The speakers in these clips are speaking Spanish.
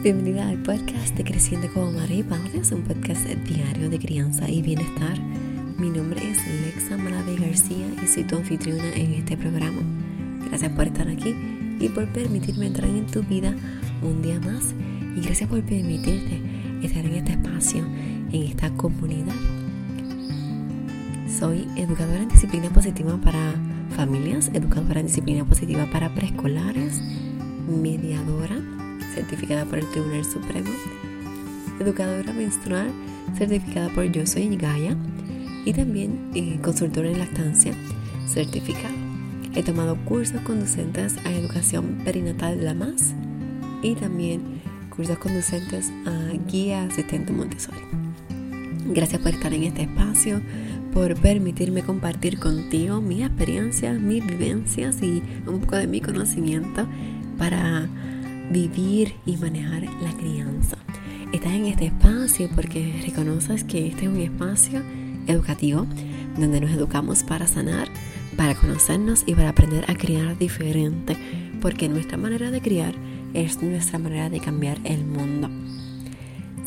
Bienvenida al podcast de Creciendo como Madre y Padre, es un podcast diario de crianza y bienestar. Mi nombre es Lexa Malave García y soy tu anfitriona en este programa. Gracias por estar aquí y por permitirme entrar en tu vida un día más y gracias por permitirte estar en este espacio, en esta comunidad. Soy educadora en disciplina positiva para familias, educadora en disciplina positiva para preescolares, mediadora certificada por el Tribunal Supremo, educadora menstrual certificada por Yo Soy Gaia y también eh, consultora en lactancia certificada. He tomado cursos conducentes a educación perinatal la MAS y también cursos conducentes a guía asistente Montessori. Gracias por estar en este espacio, por permitirme compartir contigo mis experiencias, mis vivencias y un poco de mi conocimiento para vivir y manejar la crianza. Estás en este espacio porque reconoces que este es un espacio educativo donde nos educamos para sanar, para conocernos y para aprender a criar diferente, porque nuestra manera de criar es nuestra manera de cambiar el mundo.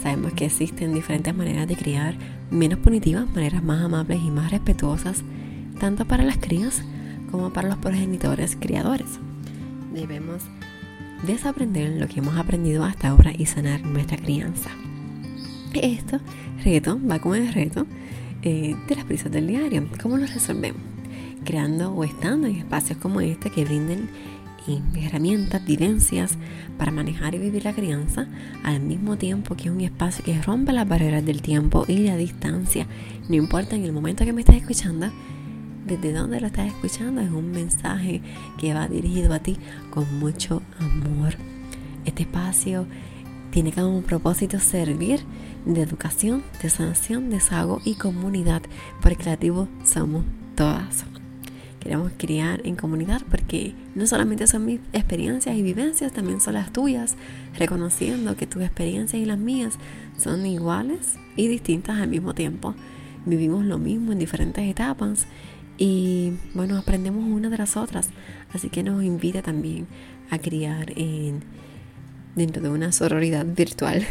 Sabemos que existen diferentes maneras de criar, menos punitivas, maneras más amables y más respetuosas, tanto para las crías como para los progenitores criadores. Debemos desaprender lo que hemos aprendido hasta ahora y sanar nuestra crianza. Esto, reto, va con el reto eh, de las prisas del diario. ¿Cómo lo resolvemos? Creando o estando en espacios como este que brinden herramientas, vivencias para manejar y vivir la crianza, al mismo tiempo que es un espacio que rompe las barreras del tiempo y la distancia. No importa en el momento que me estés escuchando, desde dónde lo estás escuchando, es un mensaje que va dirigido a ti con mucho amor. Este espacio tiene como propósito servir de educación, de sanación, desahogo y comunidad, porque creativos somos todas. Queremos criar en comunidad porque no solamente son mis experiencias y vivencias, también son las tuyas, reconociendo que tus experiencias y las mías son iguales y distintas al mismo tiempo. Vivimos lo mismo en diferentes etapas y bueno, aprendemos una de las otras. Así que nos invita también a criar en, dentro de una sororidad virtual.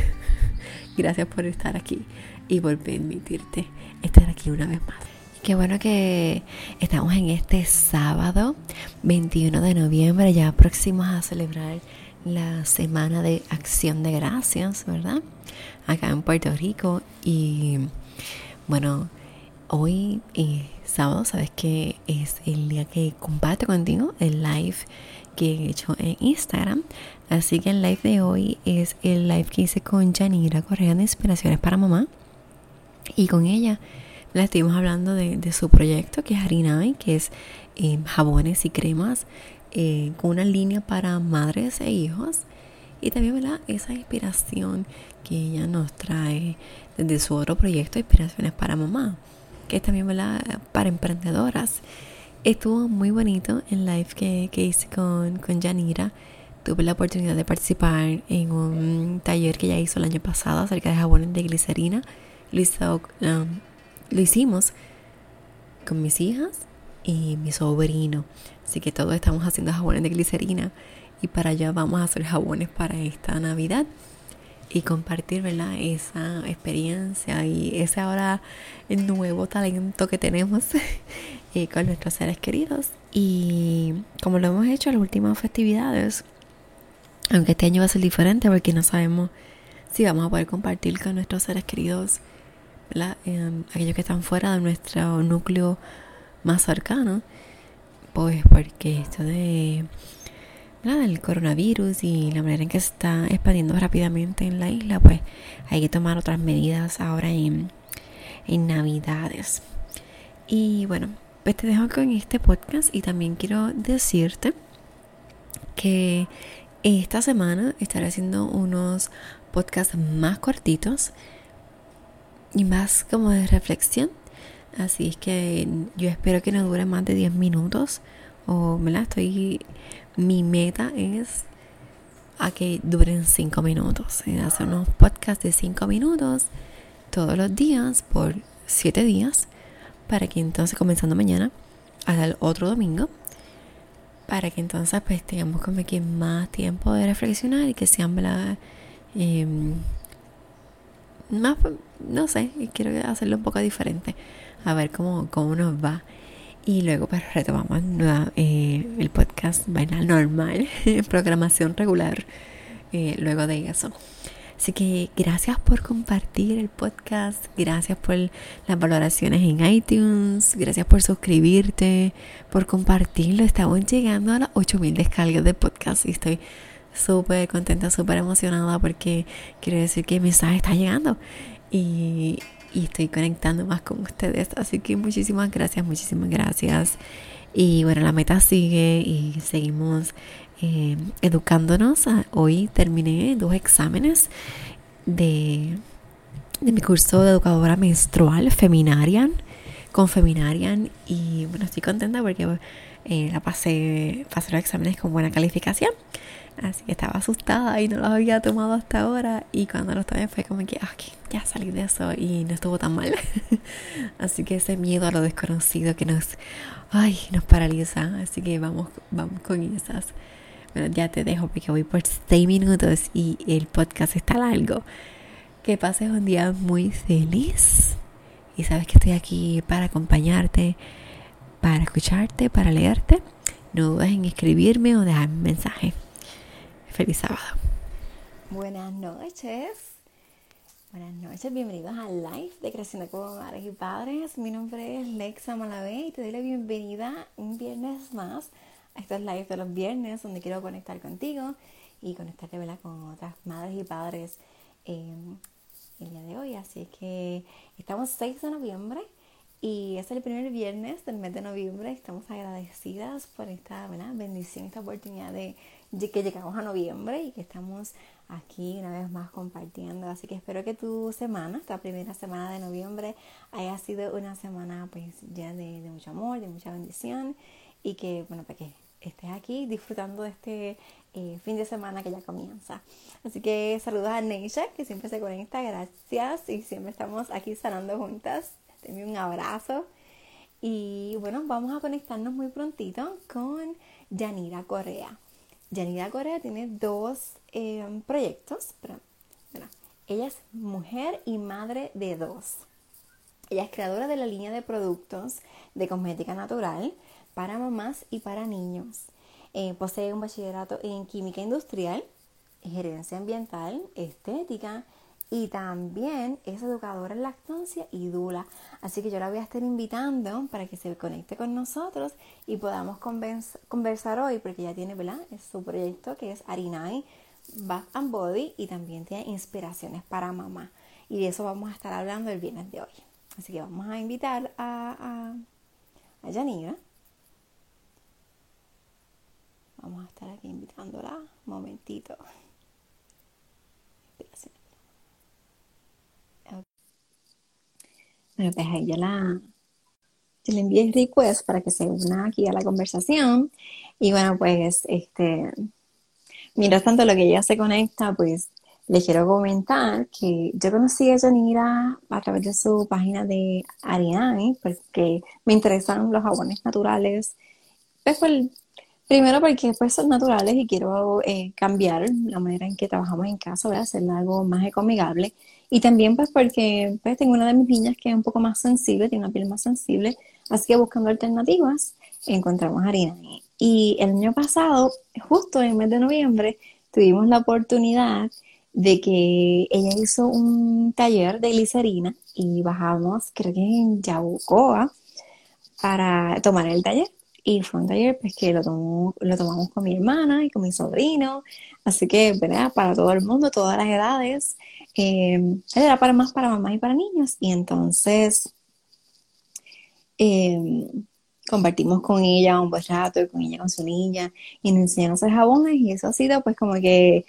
Gracias por estar aquí y por permitirte estar aquí una vez más. Qué bueno que estamos en este sábado 21 de noviembre, ya próximos a celebrar la Semana de Acción de Gracias, ¿verdad? Acá en Puerto Rico. Y bueno, hoy eh, sábado, sabes que es el día que comparto contigo el live que he hecho en Instagram. Así que el live de hoy es el live que hice con Janira Correa de Inspiraciones para Mamá. Y con ella la estuvimos hablando de, su proyecto que es Harinai, que es eh, jabones y cremas eh, con una línea para madres e hijos. Y también ¿verdad? esa inspiración que ella nos trae desde su otro proyecto, Inspiraciones para Mamá que es también para emprendedoras. Estuvo muy bonito el live que, que hice con, con Yanira. Tuve la oportunidad de participar en un taller que ella hizo el año pasado acerca de jabones de glicerina. Lo, um, lo hicimos con mis hijas y mi sobrino. Así que todos estamos haciendo jabones de glicerina y para allá vamos a hacer jabones para esta Navidad y compartir ¿verdad? esa experiencia y ese ahora nuevo talento que tenemos eh, con nuestros seres queridos. Y como lo hemos hecho en las últimas festividades, aunque este año va a ser diferente porque no sabemos si vamos a poder compartir con nuestros seres queridos, em, aquellos que están fuera de nuestro núcleo más cercano, pues porque esto de nada, el coronavirus y la manera en que se está expandiendo rápidamente en la isla, pues hay que tomar otras medidas ahora en, en Navidades. Y bueno, pues te dejo con este podcast y también quiero decirte que esta semana estaré haciendo unos podcasts más cortitos y más como de reflexión. Así es que yo espero que no dure más de 10 minutos o me la estoy mi meta es a que duren 5 minutos. Hacer unos podcasts de 5 minutos todos los días por 7 días para que entonces comenzando mañana hasta el otro domingo para que entonces pues tengamos como que más tiempo de reflexionar y que sean Em, más, no sé, quiero hacerlo un poco diferente, a ver cómo, cómo nos va. Y luego pues retomamos eh, el podcast vaina normal, programación regular, eh, luego de eso. Así que gracias por compartir el podcast, gracias por las valoraciones en iTunes, gracias por suscribirte, por compartirlo. Estamos llegando a las 8000 descargas de podcast y estoy súper contenta, súper emocionada porque quiere decir que el mensaje está llegando y, estoy conectando más con ustedes. Así que muchísimas gracias, muchísimas gracias. Y bueno, la meta sigue y seguimos eh, educándonos. Ah, hoy terminé dos exámenes de, de mi curso de educadora menstrual, Feminarian, con Feminarian. Y bueno, estoy contenta porque eh, la pasé, pasé los exámenes con buena calificación. Así que estaba asustada y no lo había tomado hasta ahora. Y cuando lo tomé fue como que, ah, ya salí de eso y no estuvo tan mal. Así que ese miedo a lo desconocido que nos, ay, nos paraliza. Así que vamos, vamos con esas. Bueno, ya te dejo porque voy por 6 minutos y el podcast está largo. Que pases un día muy feliz. Y sabes que estoy aquí para acompañarte, para escucharte, para leerte. No dudes en escribirme o dejarme un mensaje. Feliz sábado. Buenas noches. Buenas noches, bienvenidos al live de Creciendo como Madres y Padres. Mi nombre es Lexa Malavé y te doy la bienvenida un viernes más a estos live de los viernes donde quiero conectar contigo y conectarte con otras madres y padres eh, el día de hoy. Así que estamos 6 de noviembre y es el primer viernes del mes de noviembre. Estamos agradecidas por esta bendición, esta oportunidad de que llegamos a noviembre y que estamos aquí una vez más compartiendo. Así que espero que tu semana, esta primera semana de noviembre, haya sido una semana pues llena de, mucho amor, de mucha bendición y que, bueno, para que estés aquí disfrutando de este eh, fin de semana que ya comienza. Así que saludos a Neisha, que siempre se conecta, gracias y siempre estamos aquí sanando juntas. Te un abrazo. Y bueno, vamos a conectarnos muy prontito con Yanira Correa. Yanira Correa tiene dos eh, proyectos. Ella es mujer y madre de dos. Ella es creadora de la línea de productos de cosmética natural para mamás y para niños. Eh, posee un bachillerato en química industrial, gerencia ambiental, estética y también es educadora en lactancia y dula. Así que yo la voy a estar invitando para que se conecte con nosotros y podamos conversar hoy, porque ya tiene, ¿verdad? Su proyecto que es Arinai Bath and Body y también tiene inspiraciones para mamá. Y de eso vamos a estar hablando el viernes de hoy. Así que vamos a invitar a, a. Vamos a estar aquí invitándola un momentito. Bueno, pues ahí ya la, yo le envié el request para que se una aquí a la conversación. Y bueno, pues, este, mientras tanto lo que ella se conecta, pues le quiero comentar que yo conocí a Yanira a través de su página de Ariane, porque me interesan los jabones naturales. Pues primero porque pues son naturales y quiero eh, cambiar la manera en que trabajamos en casa, ¿verdad? hacerlo algo más ecomigable. Y también pues porque pues, tengo una de mis niñas que es un poco más sensible, tiene una piel más sensible, así que buscando alternativas encontramos harina. Y el año pasado, justo en el mes de noviembre, tuvimos la oportunidad de que ella hizo un taller de glicerina y bajamos, creo que en Yabucoa, para tomar el taller. Y fue un taller pues, que lo, lo tomamos con mi hermana y con mi sobrino. Así que, ¿verdad? Para todo el mundo, todas las edades. Eh, era para más para mamás y para niños. Y entonces eh, compartimos con ella un buen rato, con ella, con su niña, y nos enseñamos a hacer jabones. Y eso ha sido pues como que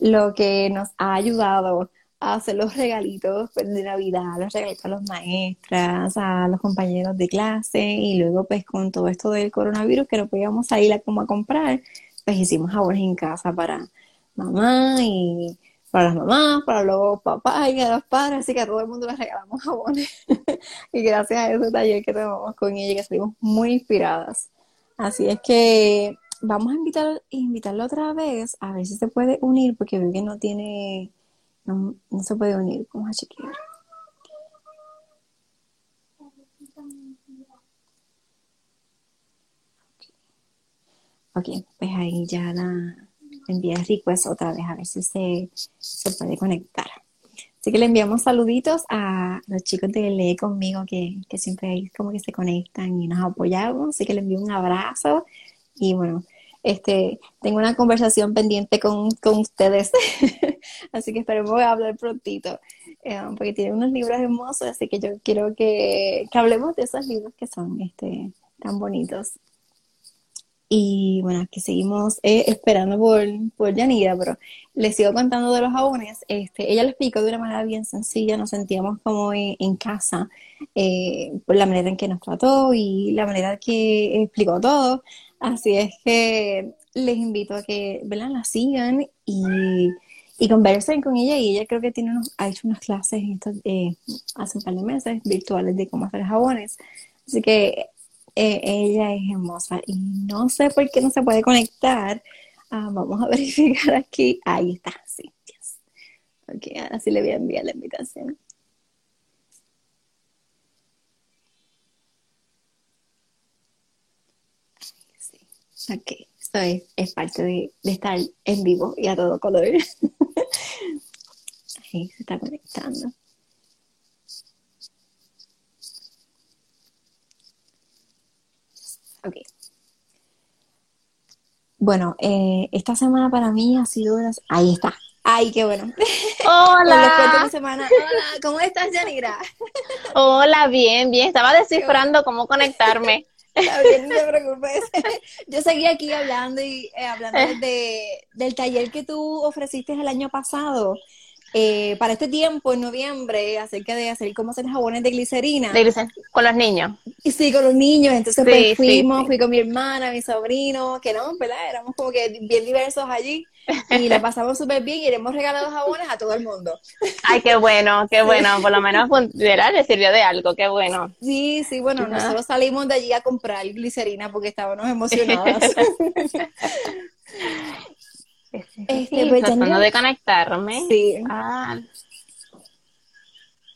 lo que nos ha ayudado a hacer los regalitos pues, de Navidad, los regalitos a los maestras, a los compañeros de clase, y luego pues con todo esto del coronavirus que no podíamos salir a como a comprar, pues hicimos jabones en casa para mamá y para las mamás, para los papás y a los padres, así que a todo el mundo les regalamos jabones. y gracias a ese taller que tomamos con ella, que salimos muy inspiradas. Así es que vamos a invitar, invitarlo otra vez a ver si se puede unir, porque veo que no tiene no, se puede unir. Vamos a chequear. Ok, pues ahí ya la envía request otra vez a ver si se, se puede conectar. Así que le enviamos saluditos a los chicos de Lee conmigo que, que siempre ahí como que se conectan y nos apoyamos. Así que le envío un abrazo y bueno, este, tengo una conversación pendiente con, ustedes. así que esperemos hablar prontito. Eh, porque tiene unos libros hermosos, así que yo quiero que, que hablemos de esos libros que son este, tan bonitos. Y bueno, aquí seguimos eh, esperando por, por Yanira, pero les sigo contando de los jabones. Este, ella lo explicó de una manera bien sencilla, nos sentíamos como en, casa eh, por la manera en que nos trató y la manera que explicó todo. Así es que les invito a que ¿verdad? la sigan y, y conversen con ella. Y ella creo que tiene unos, ha hecho unas clases eh, hace un par de meses virtuales de cómo hacer jabones. Así que eh, ella es hermosa y no sé por qué no se puede conectar. Ah, vamos a verificar aquí. Ahí está, sí. Ok, ahora sí le voy a enviar la invitación. Sí. Ok, esto es, parte de, de, estar en vivo y a todo color. Ahí se está conectando. Ok. Bueno, eh, esta semana para mí ha sido Ahí está. Ay, qué bueno. Hola. semana. Hola, ¿cómo estás, Yanira? Hola, bien, bien. Estaba descifrando cómo conectarme. Está bien, no te preocupes. Yo seguí aquí hablando y eh, hablando de, del taller que tú ofreciste el año pasado eh, para este tiempo, en noviembre, acerca de hacer cómo hacer jabones de glicerina. con los niños. Y sí, con los niños. Entonces, pues fuimos, fui con mi hermana, mi sobrino, que no, ¿verdad? Éramos como que bien diversos allí. Y la pasamos súper bien y le hemos regalado jabones a todo el mundo. Ay, qué bueno, qué bueno. Por lo menos, ¿verdad? Le sirvió de algo, qué bueno. Sí, sí, bueno, nosotros salimos de allí a comprar glicerina porque estábamos emocionadas. Este, pues, tratando de conectarme. Sí. Ah.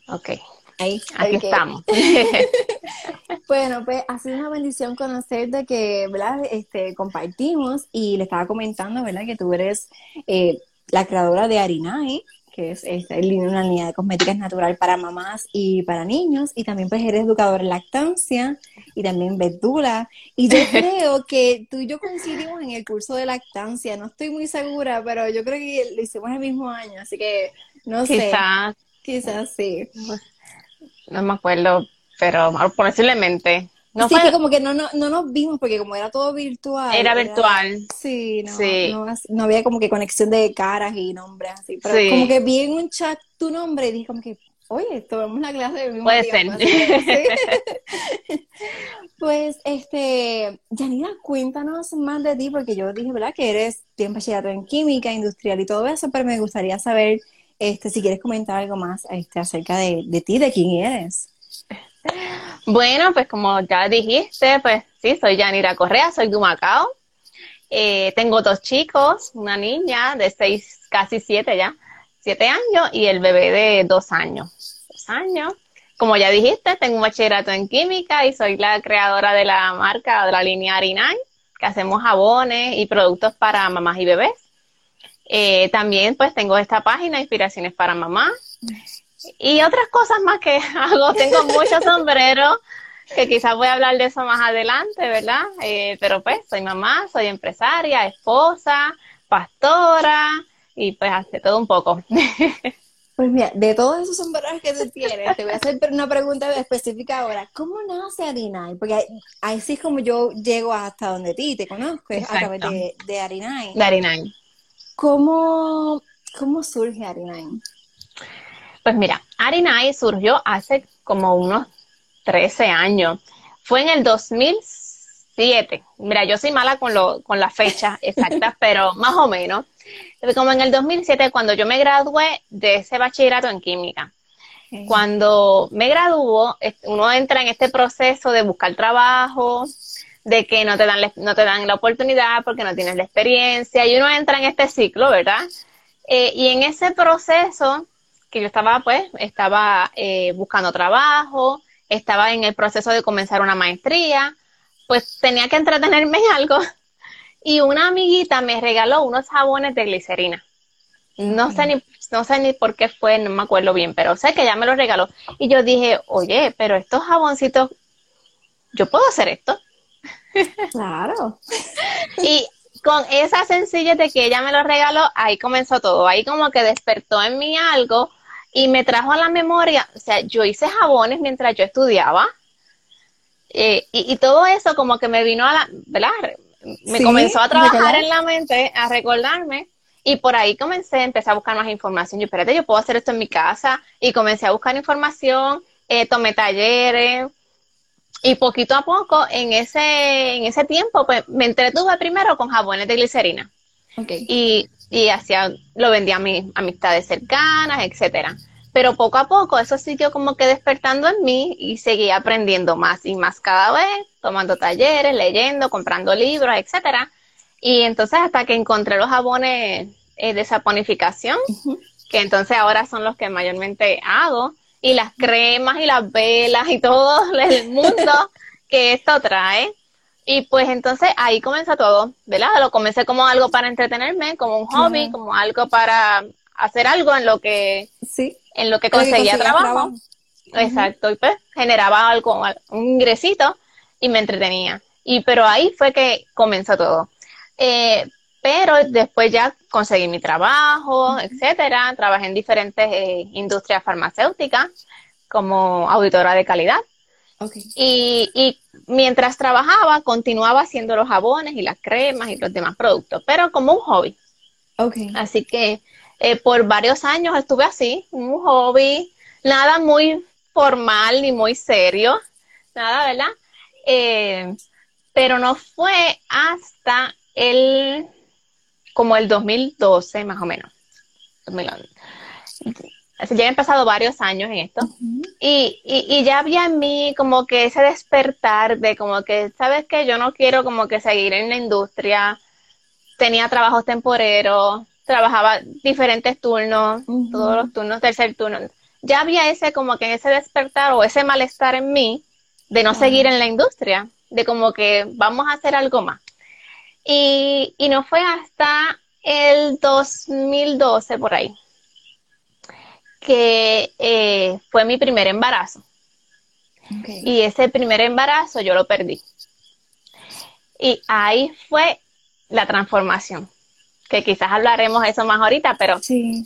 Ok. Ahí, Aquí estamos. bueno, pues ha sido una bendición conocerte que, ¿verdad? Este, compartimos y le estaba comentando, ¿verdad? Que tú eres eh, la creadora de Arinae, que es, una línea de cosméticas natural para mamás y para niños, y también pues eres educador en lactancia y también verdura. Y yo creo que tú y yo coincidimos en el curso de lactancia, no estoy muy segura, pero yo creo que lo hicimos el mismo año, así que no sé. Quizás sí. No me acuerdo, pero posiblemente. No sí, que como que no, no, no, nos vimos porque como era todo virtual. Era, virtual. Sí, no, No, había como que conexión de caras y nombres así. Pero como que vi en un chat tu nombre y dije como que, oye, tomamos la clase del mismo Puede ser. pues, este, Janina, cuéntanos más de ti porque yo dije, ¿verdad? Que eres bien bachillerato en química, industrial y todo eso, pero me gustaría saber, este, si quieres comentar algo más este, acerca de, de ti, de quién eres. Bueno, pues como ya dijiste, pues sí, soy Yanira Correa, soy de Macao. Eh, tengo dos chicos, una niña de seis, casi siete ya, siete años, y el bebé de dos años. Dos años. Como ya dijiste, tengo un bachillerato en química y soy la creadora de la marca de la línea Arinay, que hacemos jabones y productos para mamás y bebés. Eh, también pues tengo esta página, Inspiraciones para Mamás. Y otras cosas más que hago, tengo muchos sombreros, que quizás voy a hablar de eso más adelante, ¿verdad? Eh, pero pues soy mamá, soy empresaria, esposa, pastora y pues hace todo un poco. Pues mira, de todos esos sombreros que tú tienes, te voy a hacer una pregunta específica ahora. ¿Cómo nace Arinay? Porque ahí, sí es como yo llego hasta donde ti, te conozco, a través de, de Arinay. De Arinay. ¿Cómo, ¿Cómo surge Arinay? Pues mira, Arinai surgió hace como unos 13 años. Fue en el 2007. Mira, yo soy mala con, lo, con las fechas exactas, pero más o menos. Como en el 2007, cuando yo me gradué de ese bachillerato en química. Cuando me graduó, uno entra en este proceso de buscar trabajo, de que no te dan no te dan la oportunidad porque no tienes la experiencia y uno entra en este ciclo, ¿verdad? Eh, y en ese proceso que yo estaba, pues, estaba eh, buscando trabajo, estaba en el proceso de comenzar una maestría, pues tenía que entretenerme en algo. Y una amiguita me regaló unos jabones de glicerina. No sé ni, no sé ni por qué fue, no me acuerdo bien, pero sé que ella me los regaló. Y yo dije, oye, pero estos jaboncitos, yo puedo hacer esto. Claro. y con esa sencillez de que ella me lo regaló, ahí comenzó todo. Ahí como que despertó en mí algo y me trajo a la memoria, o sea, yo hice jabones mientras yo estudiaba. Eh, y, todo eso como que me vino a la, ¿verdad? Me comenzó a trabajar en la mente, a recordarme. Y por ahí comencé, empecé a buscar más información. Yo, espérate, yo puedo hacer esto en mi casa. Y comencé a buscar información, eh, tomé talleres, y poquito a poco, en ese, en ese tiempo, pues me entretuve primero con jabones de glicerina. Y, y hacía, lo vendía a mis amistades cercanas, etcétera. Pero poco a poco eso siguió como que despertando en mí y seguí aprendiendo más y más cada vez, tomando talleres, leyendo, comprando libros, etcétera. Y entonces hasta que encontré los jabones eh, de saponificación, que entonces ahora son los que mayormente hago y las cremas y las velas y todo el mundo que esto trae. Y pues entonces ahí comienza todo, ¿verdad? Lo comencé como algo para entretenerme, como un hobby, como algo para hacer algo en lo que, sí. en lo que conseguía trabajo. Exacto, y pues generaba algo, un ingresito y me entretenía. Y pero ahí fue que comenzó todo. Eh, pero después ya conseguí mi trabajo, etcétera. Trabajé en diferentes eh, industrias farmacéuticas como auditora de calidad. Y, mientras trabajaba, continuaba haciendo los jabones y las cremas y los demás productos, pero como un hobby. Así que eh, por varios años estuve así, un hobby, nada muy formal ni muy serio, nada, ¿verdad? Eh, pero no fue hasta el como el 2012 más o menos. Así ya han pasado varios años en esto. y, y, ya había en mí como que ese despertar de como que, ¿sabes qué? Yo no quiero como que seguir en la industria. Tenía trabajos temporeros, trabajaba diferentes turnos, todos los turnos, tercer turno. Ya había ese como que ese despertar o ese malestar en mí de no seguir en la industria, de como que vamos a hacer algo más. Y, no fue hasta el 2012 por ahí que eh, fue mi primer embarazo. Y ese primer embarazo yo lo perdí. Y ahí fue la transformación, que quizás hablaremos eso más ahorita, pero sí.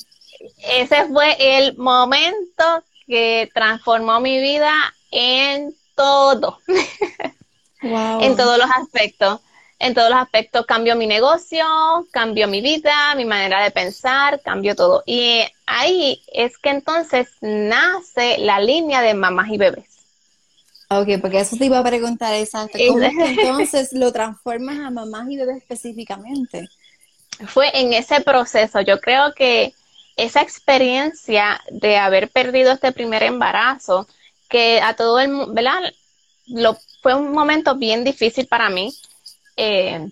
ese fue el momento que transformó mi vida en todo, en todos los aspectos en todos los aspectos cambió mi negocio, cambió mi vida, mi manera de pensar, cambió todo. Y ahí es que entonces nace la línea de mamás y bebés. Ok, porque eso te iba a preguntar exacto. ¿Cómo es que entonces lo transformas a mamás y bebés específicamente? Fue en ese proceso. Yo creo que esa experiencia de haber perdido este primer embarazo, que a todo el mundo, ¿verdad? Lo, fue un momento bien difícil para mí eh,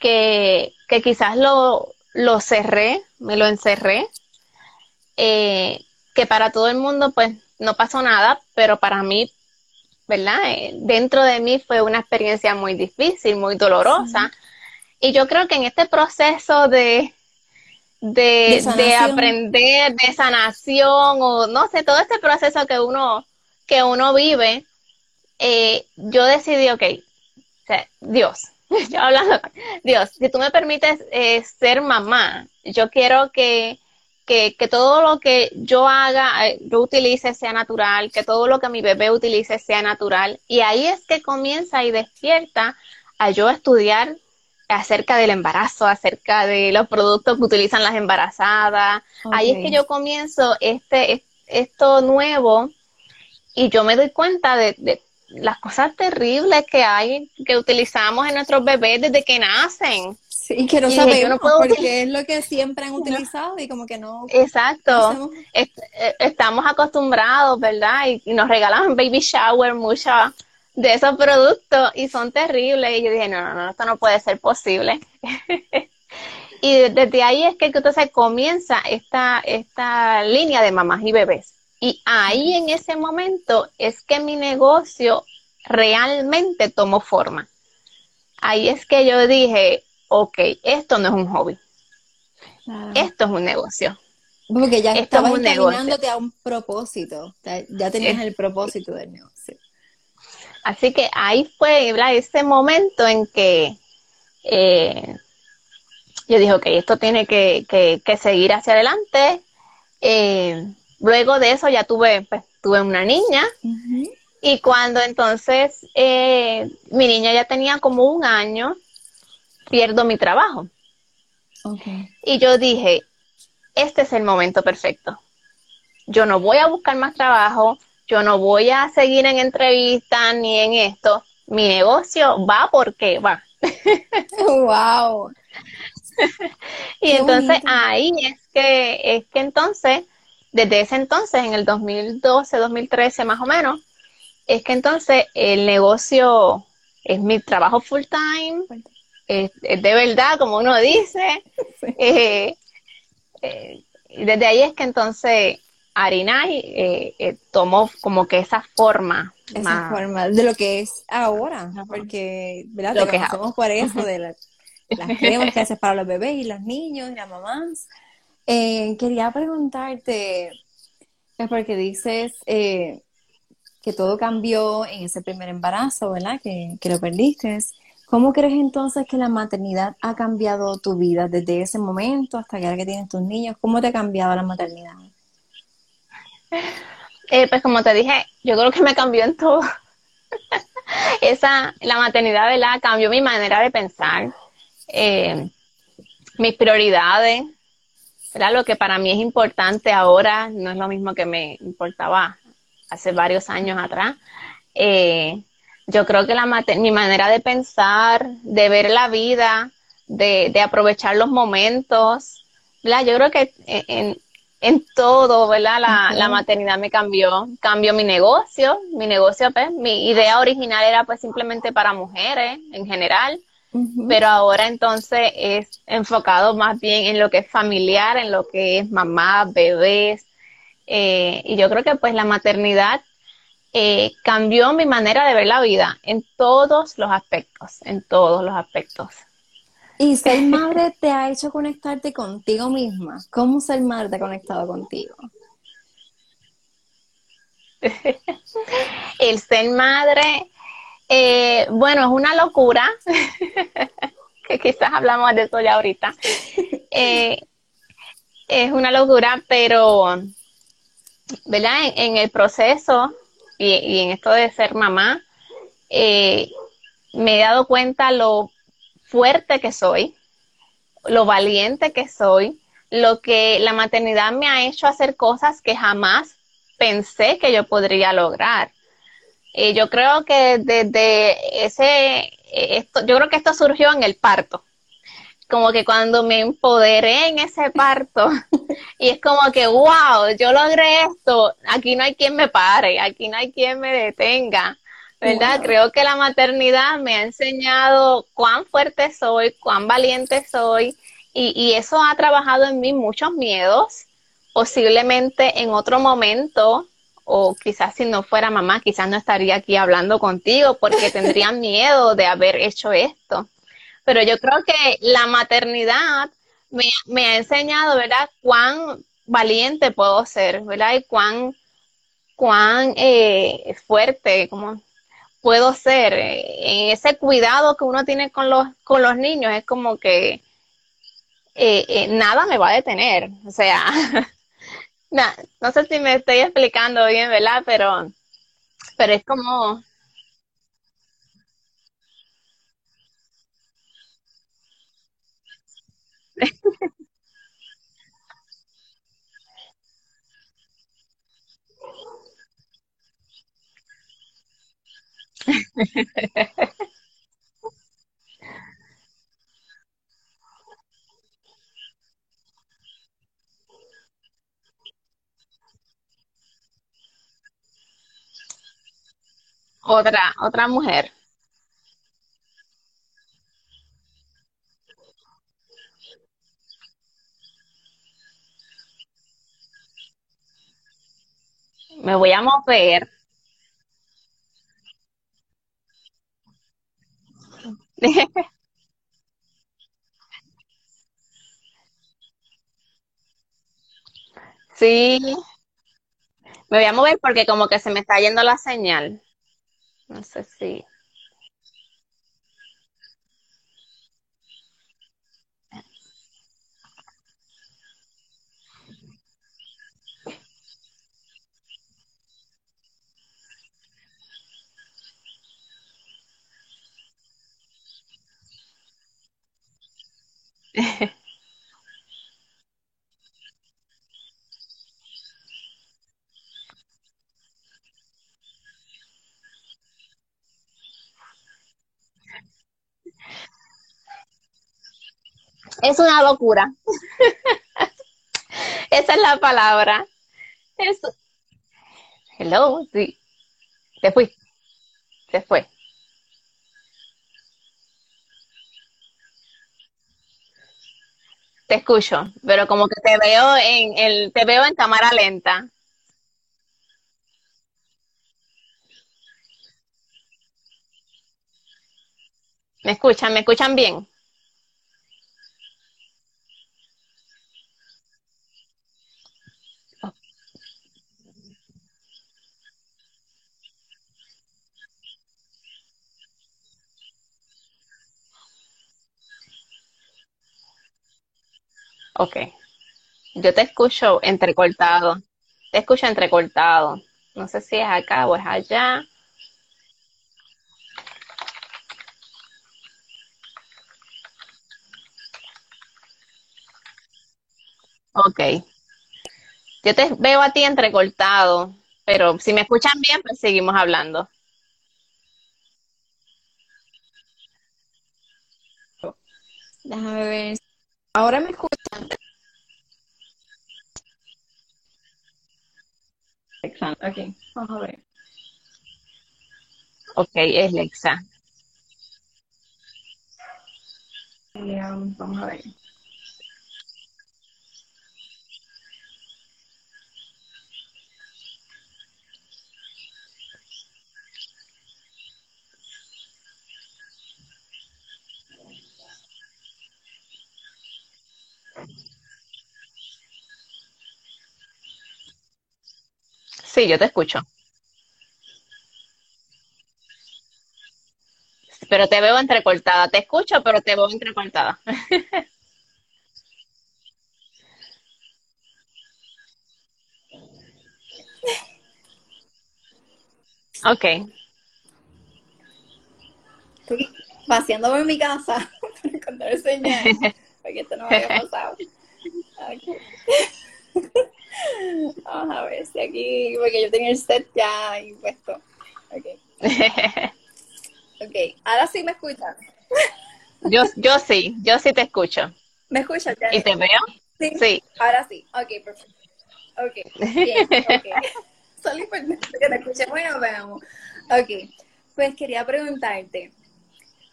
que, quizás lo, lo, cerré, me lo encerré, eh, que para todo el mundo pues no pasó nada, pero para mí, ¿verdad? Eh, dentro de mí fue una experiencia muy difícil, muy dolorosa. Y yo creo que en este proceso de, de, aprender, de sanación, o no sé, todo este proceso que uno, que uno vive, yo decidí, ok, Dios, yo hablando, Dios, si tú me permites eh, ser mamá, yo quiero que, que, todo lo que yo haga, eh, yo utilice sea natural, que todo lo que mi bebé utilice sea natural. Y ahí es que comienza y despierta a yo estudiar acerca del embarazo, acerca de los productos que utilizan las embarazadas. Ahí es que yo comienzo este, esto nuevo y yo me doy cuenta de, de las cosas terribles que hay, que utilizamos en nuestros bebés desde que nacen. Sí, que no sabemos porque es lo que siempre han utilizado y como que no. Exacto. Eh, estamos acostumbrados, ¿verdad? Y, nos regalan baby shower muchos de esos productos y son terribles. Y yo dije, no, no, no, esto no puede ser posible. y desde ahí es que entonces comienza esta, esta línea de mamás y bebés. Y ahí en ese momento es que mi negocio realmente tomó forma. Ahí es que yo dije, ok, esto no es un hobby. Esto es un negocio. Porque ya estabas encaminándote a un propósito. Ya tenías el propósito del negocio. Así que ahí fue ese momento en que eh, yo dije, ok, esto tiene que, seguir hacia adelante. Eh, luego de eso ya tuve, pues, tuve una niña. Y cuando entonces eh, mi niña ya tenía como un año, pierdo mi trabajo. Y yo dije, este es el momento perfecto. Yo no voy a buscar más trabajo, yo no voy a seguir en entrevistas ni en esto. Mi negocio va porque va. wow. y entonces ahí es que es que entonces desde ese entonces en el 2012, 2013 más o menos, es que entonces el negocio es mi trabajo full time, es, de verdad, como uno dice. Eh, eh, y desde ahí es que entonces Arinay eh, tomó como que esa forma. Esa forma de lo que es ahora, porque ¿verdad? Lo que conocemos por eso, de las cremas que haces para los bebés y los niños y las mamás. Quería preguntarte, es porque dices que todo cambió en ese primer embarazo, ¿verdad? Que, que lo perdiste. ¿Cómo crees entonces que la maternidad ha cambiado tu vida desde ese momento hasta que ahora que tienes tus niños? ¿Cómo te ha cambiado la maternidad? Eh, pues como te dije, yo creo que me cambió en todo. Esa, la maternidad, ¿verdad? Cambió mi manera de pensar, eh, mis prioridades, ¿verdad? Lo que para mí es importante ahora no es lo mismo que me importaba hace varios años atrás. Eh, yo creo que la mi manera de pensar, de ver la vida, de, de aprovechar los momentos, ¿verdad? Yo creo que en, en todo, ¿verdad? La, la, maternidad me cambió, cambió mi negocio, mi negocio, pues, mi idea original era pues simplemente para mujeres en general, pero ahora entonces es enfocado más bien en lo que es familiar, en lo que es mamá, bebés, eh, y yo creo que pues la maternidad eh, cambió mi manera de ver la vida en todos los aspectos, en todos los aspectos. ¿Y ser madre te ha hecho conectarte contigo misma? ¿Cómo ser madre te ha conectado contigo? El ser madre, eh, bueno, es una locura, que quizás hablamos de eso ya ahorita. es una locura, pero ¿verdad? En, el proceso y, en esto de ser mamá, eh, me he dado cuenta lo fuerte que soy, lo valiente que soy, lo que la maternidad me ha hecho hacer cosas que jamás pensé que yo podría lograr. Eh, yo creo que desde ese, esto, yo creo que esto surgió en el parto como que cuando me empoderé en ese parto, y es como que, wow, yo logré esto, aquí no hay quien me pare, aquí no hay quien me detenga, ¿verdad? Creo que la maternidad me ha enseñado cuán fuerte soy, cuán valiente soy, y, y eso ha trabajado en mí muchos miedos, posiblemente en otro momento, o quizás si no fuera mamá, quizás no estaría aquí hablando contigo porque tendría miedo de haber hecho esto pero yo creo que la maternidad me, ha enseñado, ¿verdad?, cuán valiente puedo ser, ¿verdad? Y cuán, cuán eh, fuerte como puedo ser. En ese cuidado que uno tiene con los, con los niños es como que eh, eh, nada me va a detener. O sea, no sé si me estoy explicando bien, ¿verdad? Pero, pero es como otra, otra mujer. Me voy a mover. Sí, me voy a mover porque como que se me está yendo la señal. No sé si. Es una locura. Esa es la palabra. Es... Hello, sí. Te fui. Se fue. Te escucho, pero como que te veo en el, te veo en cámara lenta. ¿Me escuchan? ¿Me escuchan bien? Ok. Yo te escucho entrecortado. Te escucho entrecortado. No sé si es acá o es allá. Ok. Yo te veo a ti entrecortado, pero si me escuchan bien, pues seguimos hablando. Déjame ver. Ahora me escuchan. Exacto. Ok, vamos a ver. Ok, es Lexa. Eh, um, vamos a ver. Sí, yo te escucho. Pero te veo entrecortada. Te escucho, pero te veo entrecortada. Ok. Estoy paseando por mi casa para encontrar señal, porque esto no me había pasado. Ok. Vamos a ver si aquí, porque yo tenía el set ya ahí puesto. Ok, ok. Ahora sí me escuchan. Yo, yo sí, yo sí te escucho. ¿Me escuchan, ¿Y te veo? Sí, Sí. ahora sí. Ok, perfecto. Ok, bien, ok. Solo importante que me escuchemos y nos veamos. Ok, pues quería preguntarte.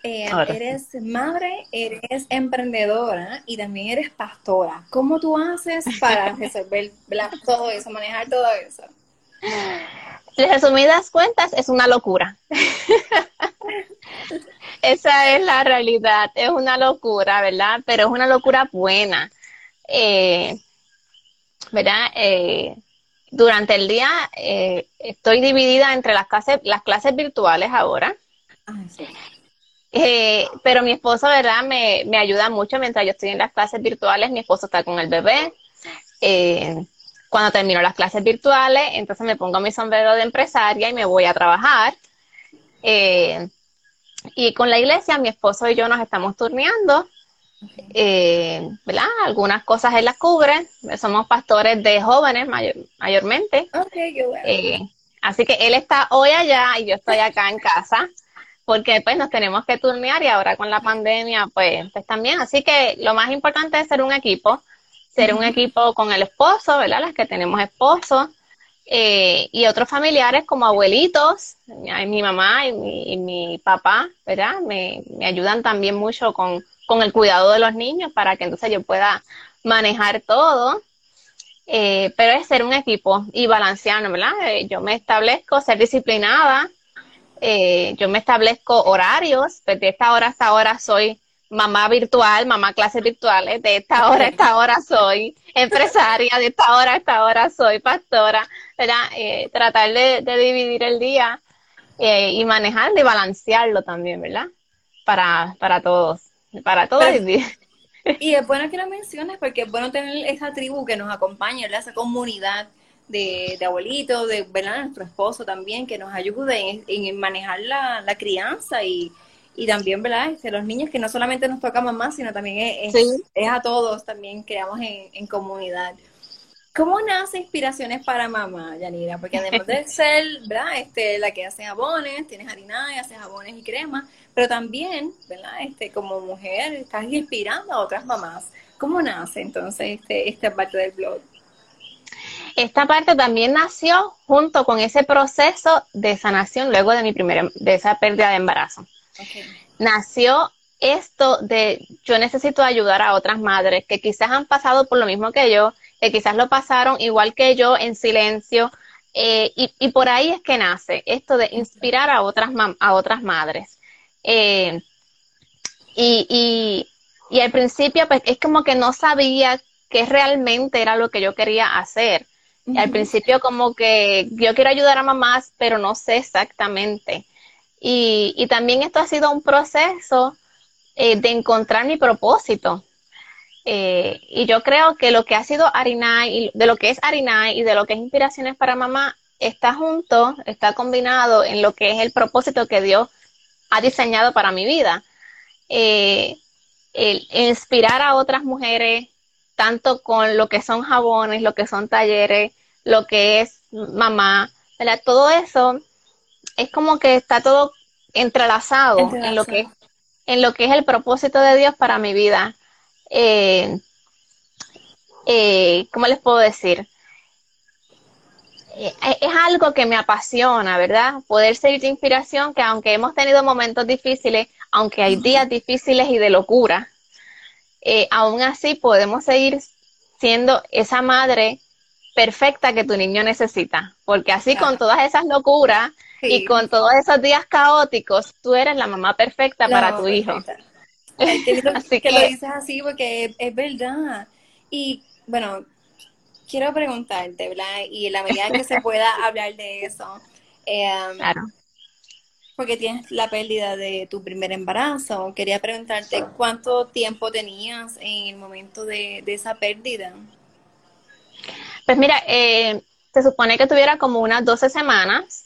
Eh, eres madre, eres emprendedora y también eres pastora. ¿Cómo tú haces para resolver todo eso, manejar todo eso? Resumidas cuentas, es una locura. Esa es la realidad. Es una locura, ¿verdad? Pero es una locura buena. Eh, ¿verdad? Eh, durante el día estoy dividida entre las clases, las clases virtuales ahora. Ay, sí. Eh, pero mi esposo, ¿verdad? Me, me ayuda mucho mientras yo estoy en las clases virtuales. Mi esposo está con el bebé. Eh, cuando termino las clases virtuales, entonces me pongo mi sombrero de empresaria y me voy a trabajar. Eh, y con la iglesia, mi esposo y yo nos estamos turneando. Eh, ¿verdad? Algunas cosas él las cubre. Somos pastores de jóvenes mayor- mayormente. Así que él está hoy allá y yo estoy acá en casa, porque pues nos tenemos que turnear y ahora con la pandemia pues, pues también. Así que lo más importante es ser un equipo, ser un equipo con el esposo, ¿verdad? Las que tenemos esposos. eh, y otros familiares como abuelitos, mi, mi mamá y mi, y mi papá, ¿verdad? Me, me ayudan también mucho con, con el cuidado de los niños para que entonces yo pueda manejar todo. Eh, pero es ser un equipo y balancearnos, ¿verdad? Eh, yo me establezco ser disciplinada, eh, yo me establezco horarios, pues de esta hora a esta hora soy mamá virtual, mamá clases virtuales, de esta hora a esta hora soy empresaria, de esta hora a esta hora soy pastora, ¿verdad? tratar de, dividir el día y manejarlo y balancearlo también, ¿verdad? Para, para todos, para todos. Y es bueno que lo menciones porque es bueno tener esa tribu que nos acompaña, esa comunidad de, de abuelitos, de ¿verdad? nuestro esposo también, que nos ayude en, manejar la, crianza y, y también, ¿verdad? Este, los niños que no solamente nos toca a mamá, sino también es, es, a todos, también creamos en, en comunidad. ¿Cómo nace Inspiraciones para Mamá, Yanira? Porque además de ser, ¿verdad? Este, la que hace jabones, tienes harina y hace jabones y cremas, pero también, ¿verdad? Este, como mujer, estás inspirando a otras mamás. ¿Cómo nace entonces este, esta parte del blog? Esta parte también nació junto con ese proceso de sanación luego de mi primera, de esa pérdida de embarazo. Nació esto de yo necesito ayudar a otras madres que quizás han pasado por lo mismo que yo, que quizás lo pasaron igual que yo en silencio, eh, y, y, por ahí es que nace esto de inspirar a otras, a otras madres. Eh, y, y, al principio, pues es como que no sabía qué realmente era lo que yo quería hacer. Al principio, como que yo quiero ayudar a mamás, pero no sé exactamente. Y, y también esto ha sido un proceso eh, de encontrar mi propósito. Eh, y yo creo que lo que ha sido Arinay, de lo que es Arinay y de lo que es Inspiraciones para Mamá, está junto, está combinado en lo que es el propósito que Dios ha diseñado para mi vida. Eh, el inspirar a otras mujeres, tanto con lo que son jabones, lo que son talleres, lo que es mamá, Todo eso es como que está todo entrelazado, en lo que en lo que es el propósito de Dios para mi vida. Eh, eh, ¿Cómo les puedo decir? Eh, es algo que me apasiona, ¿verdad? Poder seguir de inspiración, que aunque hemos tenido momentos difíciles, aunque hay días difíciles y de locura, eh, aún así podemos seguir siendo esa madre perfecta que tu niño necesita, porque así con todas esas locuras y con todos esos días caóticos, tú eres la mamá perfecta para tu hijo. así que, que, lo dices así porque es verdad. Y bueno, quiero preguntarte, ¿verdad? Y en la medida que se pueda hablar de eso, em, claro. Porque tienes la pérdida de tu primer embarazo, quería preguntarte cuánto tiempo tenías en el momento de, esa pérdida. Pues mira, eh, se supone que tuviera como unas 12 semanas,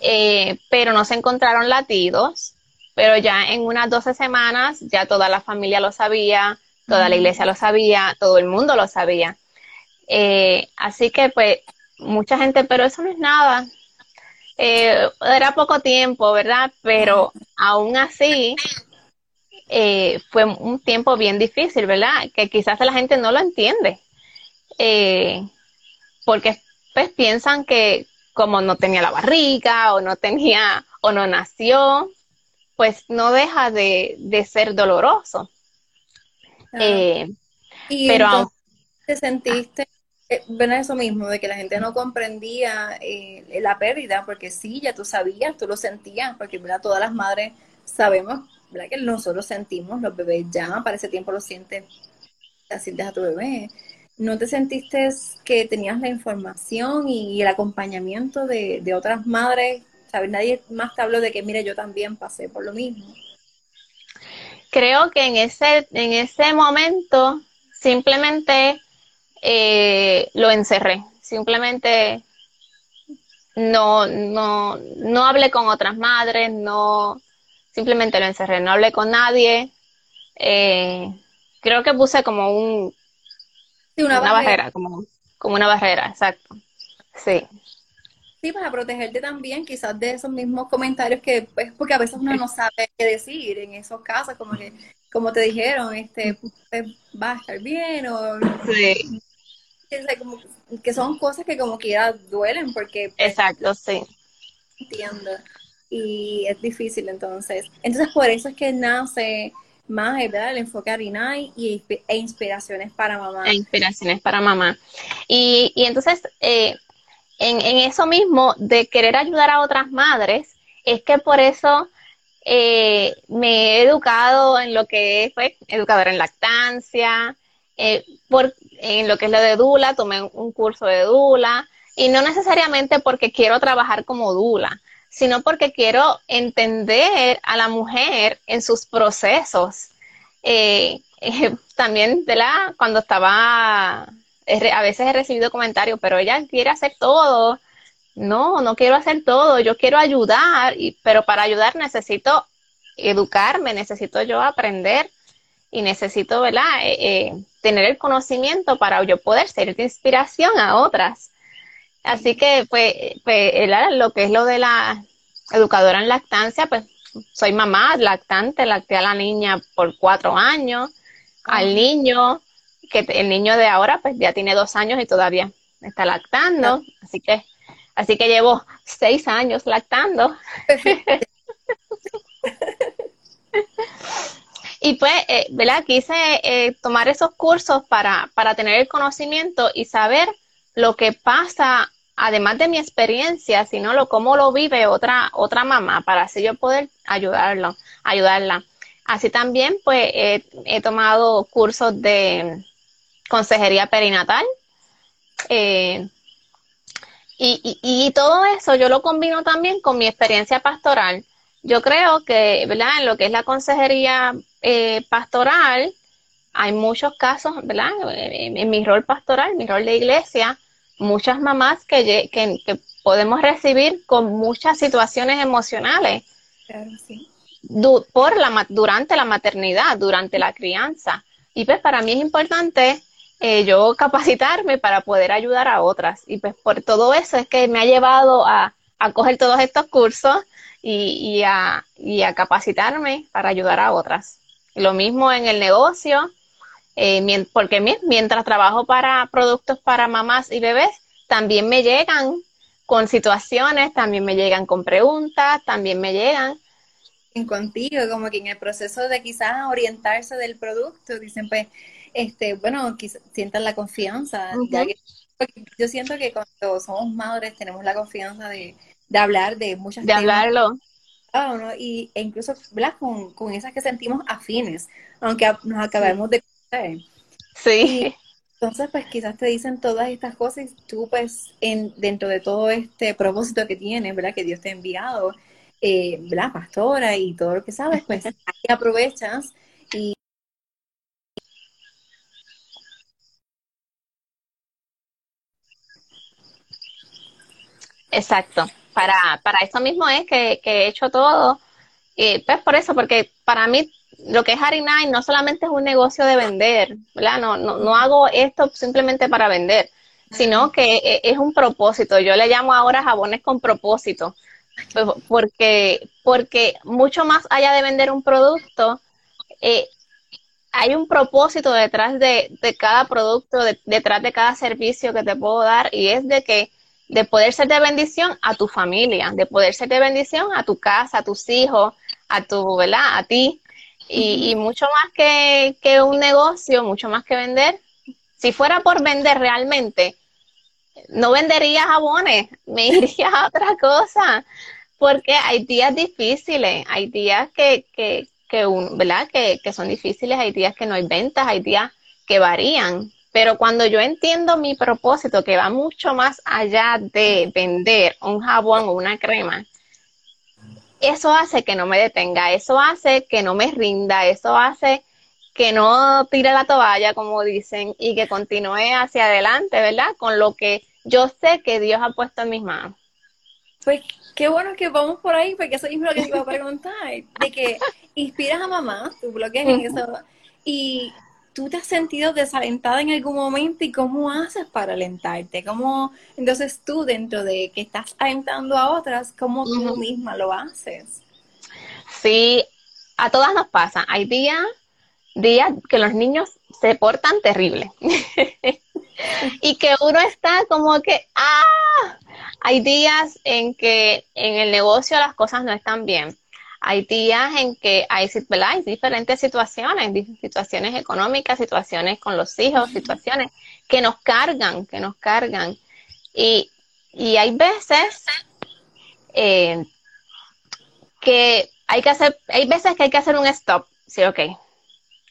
eh, pero no se encontraron latidos, pero ya en unas 12 semanas ya toda la familia lo sabía, toda la iglesia lo sabía, todo el mundo lo sabía. Eh, así que pues mucha gente, pero eso no es nada. Eh, era poco tiempo, ¿verdad? Pero aún así eh, fue un tiempo bien difícil, ¿verdad? Que quizás la gente no lo entiende. porque pues piensan que como no tenía la barriga o no tenía o no nació, pues no deja de, ser doloroso. pero te sentiste eh, ven eso mismo, de que la gente no comprendía eh, la pérdida, porque sí, ya tú sabías, tú lo sentías, porque ¿verdad? todas las madres sabemos ¿verdad? que nosotros sentimos, los bebés ya, para ese tiempo lo sientes, la sientes a tu bebé. ¿No te sentiste que tenías la información y, el acompañamiento de, de otras madres? ¿Sabes? Nadie más te habló de que, mire, yo también pasé por lo mismo. Creo que en ese, en ese momento simplemente eh, lo encerré. Simplemente no, no, no hablé con otras madres, no, simplemente lo encerré, no hablé con nadie. Eh, creo que puse como un, una, barrera, como, como una barrera, exacto. Sí. Sí, para protegerte también quizás de esos mismos comentarios que, pues, porque a veces uno no sabe qué decir en esos casos, como que, como te dijeron, este, pues, va a estar bien o sí que son cosas que como quiera duelen porque... Pues, Exacto, sí. Entiendo. Y es difícil entonces. Entonces por eso es que nace más ¿verdad? el enfoque a Rinai y, e inspiraciones para mamá. E inspiraciones para mamá. Y, y entonces, eh, en, en, eso mismo de querer ayudar a otras madres, es que por eso eh, me he educado en lo que es pues, educadora en lactancia, eh, por, en lo que es lo de Dula, tomé un curso de Dula, y no necesariamente porque quiero trabajar como Dula, sino porque quiero entender a la mujer en sus procesos. Eh, también, ¿verdad? Cuando estaba, a veces he recibido comentarios, pero ella quiere hacer todo. No, no quiero hacer todo, yo quiero ayudar, pero para ayudar necesito educarme, necesito yo aprender y necesito, ¿verdad? Eh, eh, tener el conocimiento para yo poder ser de inspiración a otras. Así que, pues, pues lo que es lo de la educadora en lactancia, pues soy mamá lactante, lacté a la niña por cuatro años, al niño, que el niño de ahora, pues ya tiene dos años y todavía está lactando, así que, así que llevo seis años lactando. y pues, eh, ¿verdad? Quise eh, tomar esos cursos para, para tener el conocimiento y saber lo que pasa además de mi experiencia, sino lo cómo lo vive otra otra mamá para así yo poder ayudarlo, ayudarla. Así también, pues he, tomado cursos de consejería perinatal. Eh, y, y, todo eso yo lo combino también con mi experiencia pastoral. Yo creo que, ¿verdad? En lo que es la consejería eh, pastoral, hay muchos casos, ¿verdad? en, mi rol pastoral, mi rol de iglesia, muchas mamás que, que, podemos recibir con muchas situaciones emocionales. Claro, sí. por la, durante la maternidad, durante la crianza. Y pues para mí es importante eh, yo capacitarme para poder ayudar a otras. Y pues por todo eso es que me ha llevado a, a coger todos estos cursos y, y, a, y a capacitarme para ayudar a otras. Lo mismo en el negocio, eh, porque mientras trabajo para productos para mamás y bebés, también me llegan con situaciones, también me llegan con preguntas, también me llegan. Contigo, como que en el proceso de quizás orientarse del producto, dicen pues, este, bueno, sientan la confianza, yo siento que cuando somos madres tenemos la confianza de, hablar de muchas De hablarlo. y, e incluso Con, con esas que sentimos afines, aunque nos acabemos de Sí. entonces, pues quizás te dicen todas estas cosas y tú, pues, en, dentro de todo este propósito que tienes, ¿verdad? Que Dios te ha enviado, eh, ¿verdad? Pastora y todo lo que sabes, pues ahí aprovechas y Exacto. Para, para eso mismo es que, he hecho todo. Y pues por eso, porque para mí lo que es Harinai no solamente es un negocio de vender, ¿verdad? No, no, no hago esto simplemente para vender, sino que e, es un propósito. Yo le llamo ahora jabones con propósito, pues, porque, porque mucho más allá de vender un producto, eh, hay un propósito detrás de, cada producto, detrás de cada servicio que te puedo dar, y es de que de poder ser de bendición a tu familia, de poder ser de bendición a tu casa, a tus hijos, a tu, ¿verdad? A ti, y, mucho más que, que, un negocio, mucho más que vender. Si fuera por vender realmente, no vendería jabones, me iría a otra cosa, porque hay días difíciles, hay días que, que, que, un, ¿verdad? Que, que son difíciles, hay días que no hay ventas, hay días que varían. Pero cuando yo entiendo mi propósito, que va mucho más allá de vender un jabón o una crema, eso hace que no me detenga, eso hace que no me rinda, eso hace que no tire la toalla, como dicen, y que continúe hacia adelante, ¿verdad? Con lo que yo sé que Dios ha puesto en mis manos. Pues qué bueno que vamos por ahí, porque eso es lo que te iba a preguntar, de que inspiras a mamá, tu bloque en eso, y ¿tú te has sentido desalentada en algún momento y cómo haces para alentarte? ¿Cómo, entonces tú dentro de que estás alentando a otras, cómo tú misma lo haces? Sí, a todas nos pasa. Hay días, días que los niños se portan terrible y que uno está como que, ¡ah! Hay días en que en el negocio las cosas no están bien hay días en que hay, hay diferentes situaciones, situaciones económicas, situaciones con los hijos, situaciones que nos cargan, que nos cargan. Y, y hay veces eh, que hay que hacer, hay veces que hay que hacer un stop. Sí, ok.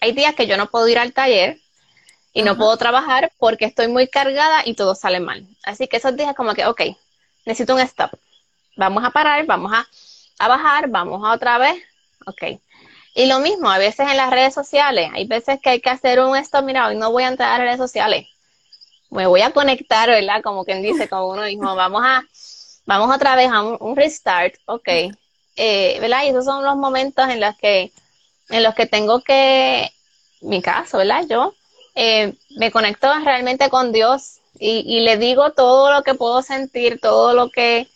Hay días que yo no puedo ir al taller y no puedo trabajar porque estoy muy cargada y todo sale mal. Así que esos días como que, ok, necesito un stop. Vamos a parar, vamos a a bajar, vamos a otra vez, ok. Y lo mismo, a veces en las redes sociales, hay veces que hay que hacer un esto, mira, hoy no voy a entrar a redes sociales, me voy a conectar, ¿verdad? Como quien dice, como uno mismo, vamos a, vamos otra vez a un, restart, ok. Eh, ¿Verdad? Y esos son los momentos en los que, en los que tengo que, mi caso, ¿verdad? Yo eh, me conecto realmente con Dios y, y le digo todo lo que puedo sentir, todo lo que,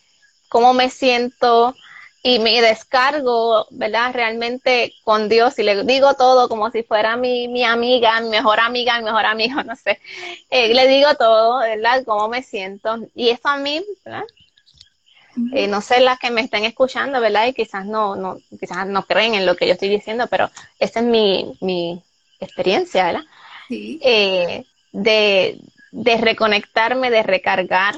cómo me siento, y me descargo, ¿verdad? Realmente con Dios y le digo todo como si fuera mi, mi amiga, mi mejor amiga, mi mejor amigo, no sé. Eh, le digo todo, ¿verdad? Cómo me siento. Y eso a mí, ¿verdad? Eh, no sé las que me estén escuchando, ¿verdad? Y quizás no, no, quizás no creen en lo que yo estoy diciendo, pero esa es mi, mi experiencia, ¿verdad? Sí. Eh, de, de reconectarme, de recargar.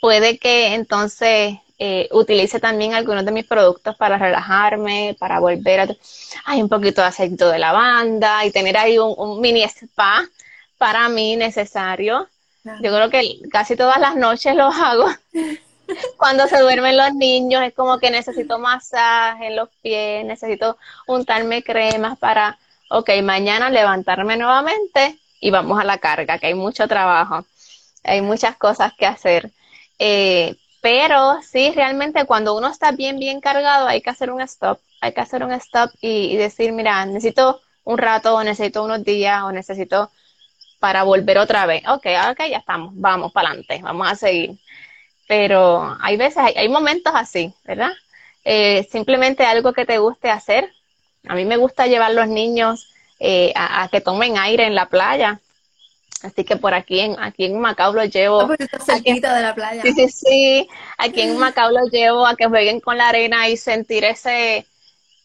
puede que entonces eh, utilice también algunos de mis productos para relajarme, para volver a... Hay un poquito de aceite de lavanda y tener ahí un, mini spa para mí necesario. Yo creo que casi todas las noches lo hago. Cuando se duermen los niños es como que necesito masaje en los pies, necesito untarme cremas para, ok, mañana levantarme nuevamente y vamos a la carga, que hay mucho trabajo, hay muchas cosas que hacer. Eh, pero sí, realmente cuando uno está bien, bien cargado, hay que hacer un stop. Hay que hacer un stop y, decir, mira, necesito un rato, o necesito unos días, o necesito para volver otra vez. Ok, ok, ya estamos, vamos para adelante, vamos a seguir. Pero hay veces, hay, momentos así, ¿verdad? Eh, simplemente algo que te guste hacer. A mí me gusta llevar los niños eh, a, que tomen aire en la playa. Así que por aquí en, aquí en Macao los llevo. Ah, aquí, de la playa. Sí, sí, sí. Aquí en Macao los llevo a que jueguen con la arena y sentir ese,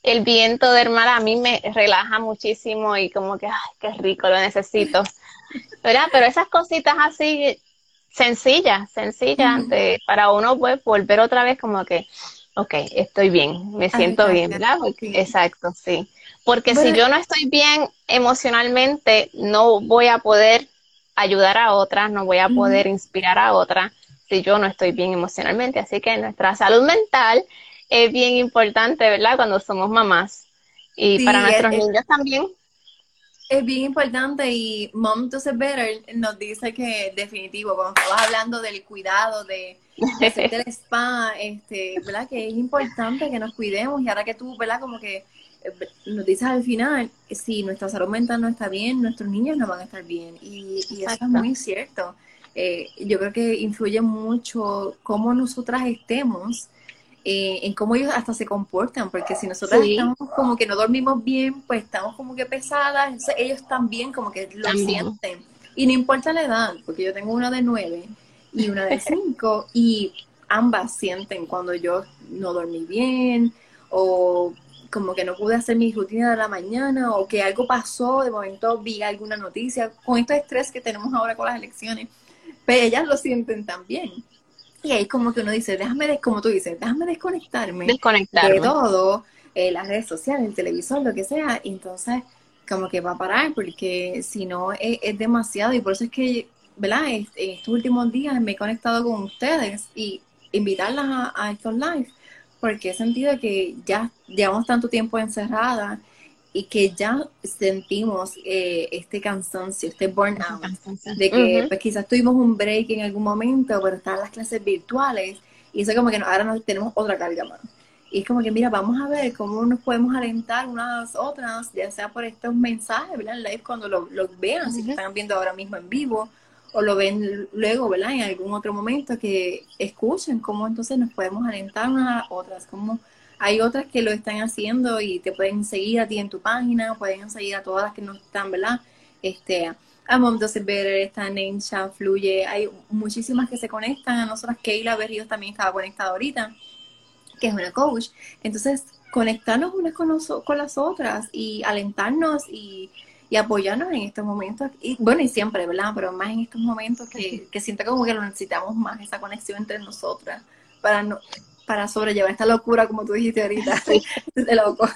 el viento del mar a mí me relaja muchísimo y como que, ay, qué rico, lo necesito. ¿Verdad? Pero esas cositas así sencillas, sencillas, para uno pues volver otra vez como que, ok, estoy bien, me siento bien, ¿verdad? Exacto, sí. Porque si yo no estoy bien emocionalmente, no voy a poder ayudar a otras, no voy a poder inspirar a otras si yo no estoy bien emocionalmente. Así que nuestra salud mental es bien importante, ¿verdad? Cuando somos mamás. Y para nuestros niños también. Es bien importante y Mom to Better nos dice que definitivo, cuando estabas hablando del cuidado, de, del spa, este, ¿verdad? Que es importante que nos cuidemos y ahora que tú, ¿verdad? Como que nos dices al final, si nuestra salud mental no está bien, nuestros niños no van a estar bien. Y, eso es muy cierto. Eh, yo creo que influye mucho cómo nosotras estemos, eh, en cómo ellos hasta se comportan, porque si nosotras estamos como que no dormimos bien, pues estamos como que pesadas, entonces ellos también como que lo sienten. Y no importa la edad, porque yo tengo una de nueve y una de cinco, y ambas sienten cuando yo no dormí bien o como que no pude hacer mi rutina de la mañana o que algo pasó, de momento vi alguna noticia, con este estrés que tenemos ahora con las elecciones, pero ellas lo sienten también. Y ahí como que uno dice, déjame, como tú dices, déjame desconectarme, de todo, eh, las redes sociales, el televisor, lo que sea, y entonces como que va a parar, porque si no es, demasiado, y por eso es que, ¿verdad? En estos últimos días me he conectado con ustedes y invitarlas a, a estos lives porque he sentido que ya llevamos tanto tiempo encerrada y que ya sentimos eh, este cansancio, este burnout, de que pues, quizás tuvimos un break en algún momento, pero están las clases virtuales y eso como que ahora nos tenemos otra carga más. Y es como que, mira, vamos a ver cómo nos podemos alentar unas otras, ya sea por estos mensajes, ¿verdad? En live cuando los lo vean, si están viendo ahora mismo en vivo, o lo ven luego, ¿verdad? En algún otro momento que escuchen cómo entonces nos podemos alentar unas a otras, como hay otras que lo están haciendo y te pueden seguir a ti en tu página, pueden seguir a todas las que no están, ¿verdad? Este, a Mom Better, está Nensha, Fluye, hay muchísimas que se conectan, a nosotras Keila Berrios también estaba conectada ahorita. que es una coach. Entonces, conectarnos unas con, con las otras y alentarnos y, y, apoyarnos en estos momentos. Y bueno, y siempre, ¿verdad? Pero más en estos momentos que, que siento como que lo necesitamos más, esa conexión entre nosotras, para no para sobrellevar esta locura, como tú dijiste ahorita, de loco.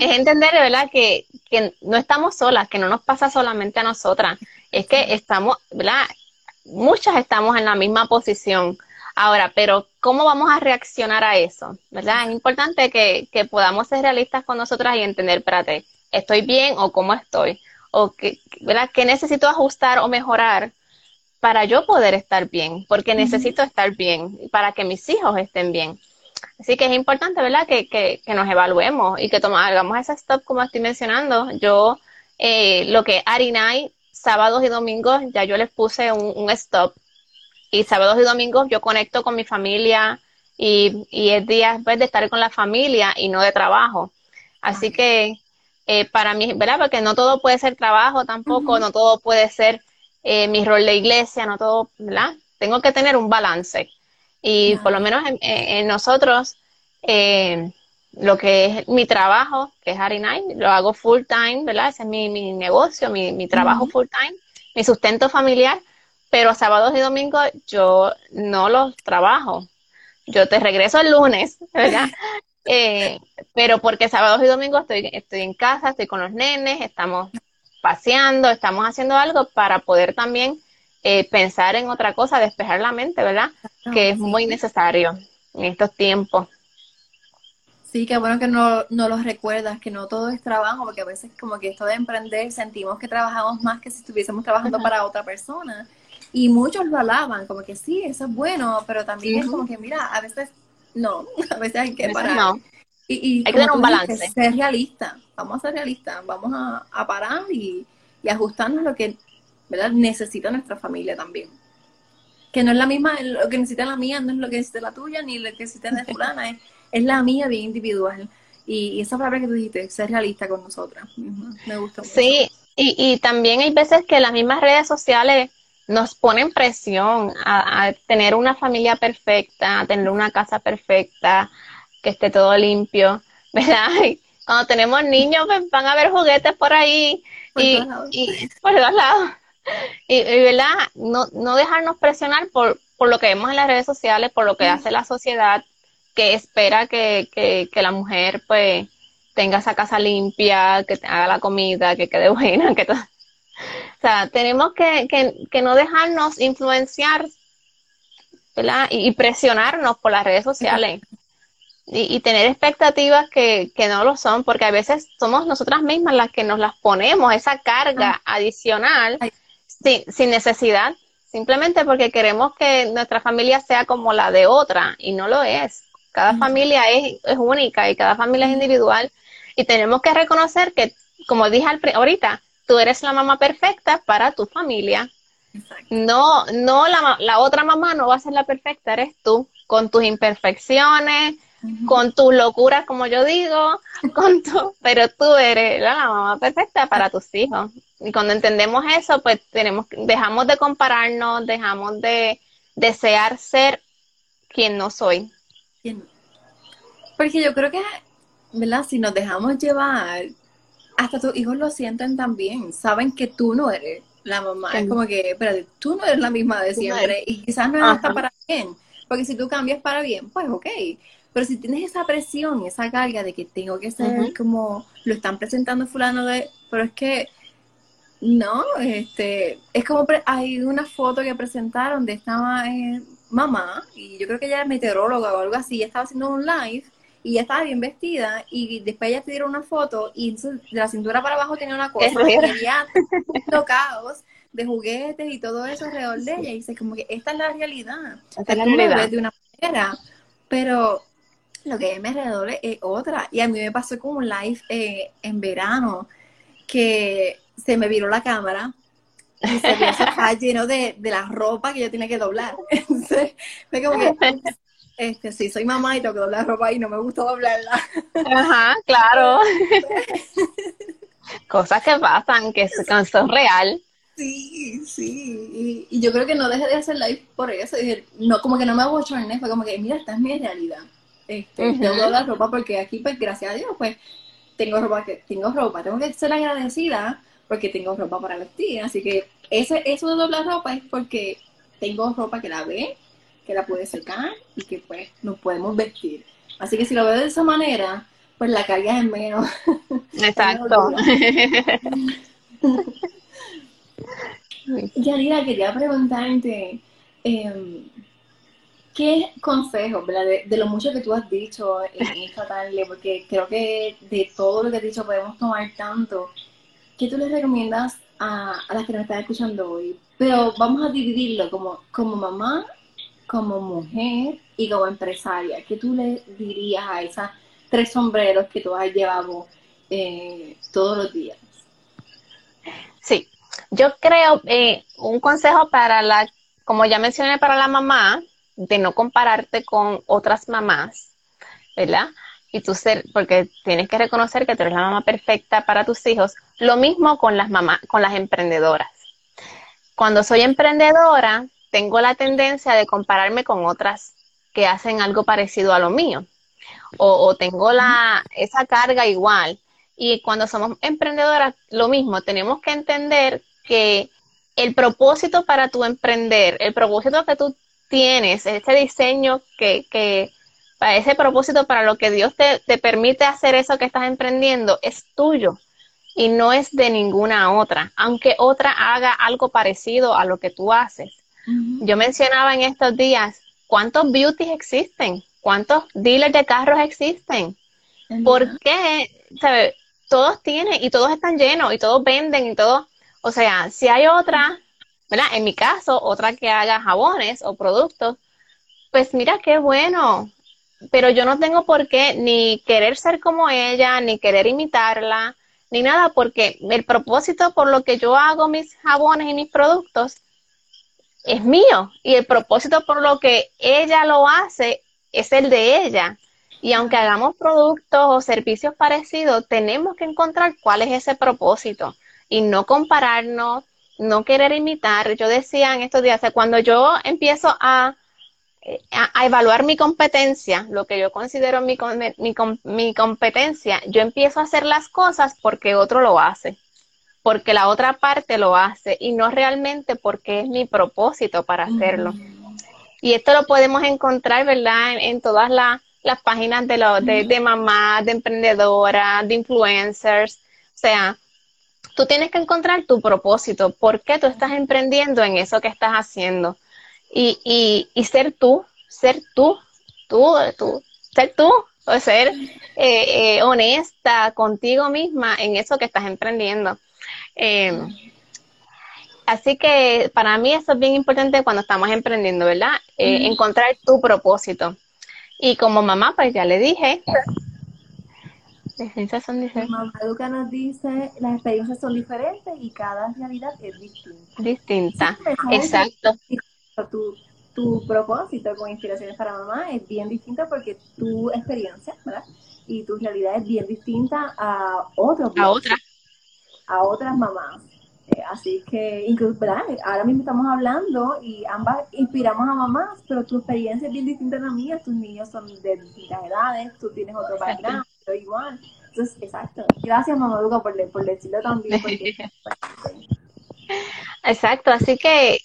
Es entender, ¿verdad?, que, que no estamos solas, que no nos pasa solamente a nosotras, es que estamos, ¿verdad?, muchas estamos en la misma posición. Ahora, pero ¿cómo vamos a reaccionar a eso? ¿Verdad? Es importante que, que podamos ser realistas con nosotras y entender, espérate, ¿estoy bien o cómo estoy? O que, ¿verdad? ¿Qué necesito ajustar o mejorar para yo poder estar bien? Porque necesito estar bien para que mis hijos estén bien. Así que es importante, ¿verdad? Que, que, que nos evaluemos y que toma, hagamos ese stop como estoy mencionando. Yo, eh, lo que Arinay sábados y domingos ya yo les puse un, stop. Y sábados y domingos yo conecto con mi familia y, y es día pues, de estar con la familia y no de trabajo. Así que eh, para mí, ¿verdad? Porque no todo puede ser trabajo tampoco, no todo puede ser eh, mi rol de iglesia, no todo, ¿verdad? Tengo que tener un balance. Y por lo menos en, nosotros, eh, lo que es mi trabajo, que es Harry lo hago full time, ¿verdad? Ese es mi, mi negocio, mi, mi trabajo full time, mi sustento familiar, pero sábados y domingos yo no los trabajo. Yo te regreso el lunes, ¿verdad? Eh, pero porque sábados y domingos estoy, estoy en casa, estoy con los nenes, estamos paseando, estamos haciendo algo para poder también eh, pensar en otra cosa, despejar la mente, ¿verdad? Que es muy necesario en estos tiempos. Sí, qué bueno que no, no los recuerdas, que no todo es trabajo, porque a veces como que esto de emprender sentimos que trabajamos más que si estuviésemos trabajando para otra persona. Y muchos lo alaban, como que sí, eso es bueno, pero también es como que, mira, a veces no, a veces hay que parar. Y, hay que tener un balance. ser realista, vamos a ser realistas, vamos a, parar y, y, ajustarnos lo que ¿verdad? necesita nuestra familia también. Que no es la misma, lo que necesita la mía, no es lo que necesita la tuya, ni lo que necesita la de fulana, es es la mía bien individual. Y, esa palabra que tú dijiste, ser realista con nosotras, me gusta mucho. Sí, y, y también hay veces que las mismas redes sociales nos ponen presión a, tener una familia perfecta, a tener una casa perfecta, que esté todo limpio, ¿verdad? Y cuando tenemos niños, pues, van a ver juguetes por ahí y, y, por todos lados. Y, ¿verdad? No, no dejarnos presionar por, por lo que vemos en las redes sociales, por lo que hace la sociedad, que espera que, que, la mujer pues tenga esa casa limpia, que haga la comida, que quede buena, que todo. O sea, tenemos que, que, no dejarnos influenciar ¿verdad? Y, presionarnos por las redes sociales y, y tener expectativas que, que, no lo son, porque a veces somos nosotras mismas las que nos las ponemos, esa carga ah. adicional sin, sin necesidad, simplemente porque queremos que nuestra familia sea como la de otra y no lo es. Cada familia es, única y cada familia es individual y tenemos que reconocer que, como dije ahorita, tú eres la mamá perfecta para tu familia. No, no la, la, otra mamá no va a ser la perfecta, eres tú, con tus imperfecciones, con tus locuras, como yo digo, con tu, pero tú eres la, mamá perfecta para tus hijos. Y cuando entendemos eso, pues tenemos, dejamos de compararnos, dejamos de desear ser quien no soy. Porque yo creo que, ¿verdad? Si nos dejamos llevar, hasta tus hijos lo sienten también. Saben que tú no eres la mamá. Es como que, pero tú no eres la misma de siempre. Y quizás no es hasta para bien. Porque si tú cambias para bien, pues ok. Pero si tienes esa presión, esa carga de que tengo que ser como lo están presentando fulano de, pero es que no, este, es como hay una foto que presentaron de esta eh, mamá y yo creo que ella es meteoróloga o algo así, ella estaba haciendo un live y ella estaba bien vestida y después ella te dieron una foto y de la cintura para abajo tenía una cosa y había tocados de juguetes y todo eso alrededor de ella y dice como que esta es la realidad. Esta es la realidad. de una manera pero lo que me alrededor es otra y a mí me pasó con un live eh, en verano que se me viró la cámara y se vio lleno de, de la ropa que yo tenía que doblar. Entonces, fue como que este, sí, soy mamá y tengo que doblar ropa y no me gusta doblarla. Ajá, claro. Cosas que pasan, que son real. Sí, sí. Y, yo creo que no dejé de hacer live por eso. Dije, no, como que no me hago chornes, fue como que, mira, esta es mi realidad. Este, Tengo la ropa porque aquí, pues, gracias a Dios, pues, tengo ropa, que, tengo ropa. Tengo que ser agradecida porque tengo ropa para vestir. Así que ese, eso de doblar ropa es porque tengo ropa que la ve, que la puede secar y que, pues, nos podemos vestir. Así que si lo veo de esa manera, pues la carga es menos. Exacto. Yanira, quería preguntarte, eh, ¿qué consejos, ¿verdad? De, lo mucho que tú has dicho en esta tarde, porque creo que de todo lo que has dicho podemos tomar tanto, ¿qué tú les recomiendas a, las que nos están escuchando hoy? Pero vamos a dividirlo como, como mamá, como mujer y como empresaria. ¿Qué tú le dirías a esas tres sombreros que tú has llevado eh, todos los días? Sí, yo creo eh, un consejo para la, como ya mencioné, para la mamá, de no compararte con otras mamás, ¿verdad? Y tú ser, porque tienes que reconocer que tú eres la mamá perfecta para tus hijos. Lo mismo con las mamás, con las emprendedoras. Cuando soy emprendedora, tengo la tendencia de compararme con otras que hacen algo parecido a lo mío. O, tengo la, esa carga igual. Y cuando somos emprendedoras, lo mismo, tenemos que entender que el propósito para tu emprender, el propósito que tú tienes, ese diseño que, que para ese propósito, para lo que Dios te, te permite hacer eso que estás emprendiendo, es tuyo y no es de ninguna otra, aunque otra haga algo parecido a lo que tú haces. Yo mencionaba en estos días cuántos beauties existen, cuántos dealers de carros existen. ¿Por qué? Todos tienen y todos están llenos y todos venden y todos o sea, si hay otra, ¿verdad? En mi caso, otra que haga jabones o productos, pues mira qué bueno. Pero yo no tengo por qué ni querer ser como ella, ni querer imitarla, ni nada, porque el propósito por lo que yo hago mis jabones y mis productos es mío. Y el propósito por lo que ella lo hace es el de ella. Y aunque hagamos productos o servicios parecidos, tenemos que encontrar cuál es ese propósito y no compararnos, no querer imitar. Yo decía en estos días, cuando yo empiezo a, a, evaluar mi competencia, lo que yo considero mi, mi, mi competencia, yo empiezo a hacer las cosas porque otro lo hace, porque la otra parte lo hace y no realmente porque es mi propósito para hacerlo. Y esto lo podemos encontrar, ¿verdad? En, todas las páginas de, lo, de, de mamás, de emprendedoras, de influencers. O sea, tú tienes que encontrar tu propósito, por qué tú estás emprendiendo en eso que estás haciendo. Y, y, y ser tú, ser tú, tú, tú, ser tú, o ser eh, eh, honesta contigo misma en eso que estás emprendiendo. Em, así que para mí eso es bien importante cuando estamos emprendiendo, ¿verdad? Eh, encontrar tu propósito. Y como mamá, pues ya le dije, experiencias son diferentes. Mamá Educa nos dice, las experiencias son diferentes y cada realidad es distinta. Distinta, exacto. Tu, tu propósito con Inspiraciones para Mamá es bien distinto porque tu experiencia, ¿verdad? Y tu realidad es bien distinta a otros. A otras. A otras mamás. Eh, así que, incluso, ¿verdad? Ahora mismo estamos hablando y ambas inspiramos a mamás, pero tu experiencia es bien distinta a la mía. Tus niños son de distintas edades, tú tienes otro background igual. Entonces, exacto. Gracias, Mamaduca, por, por decirlo también. exacto, así que,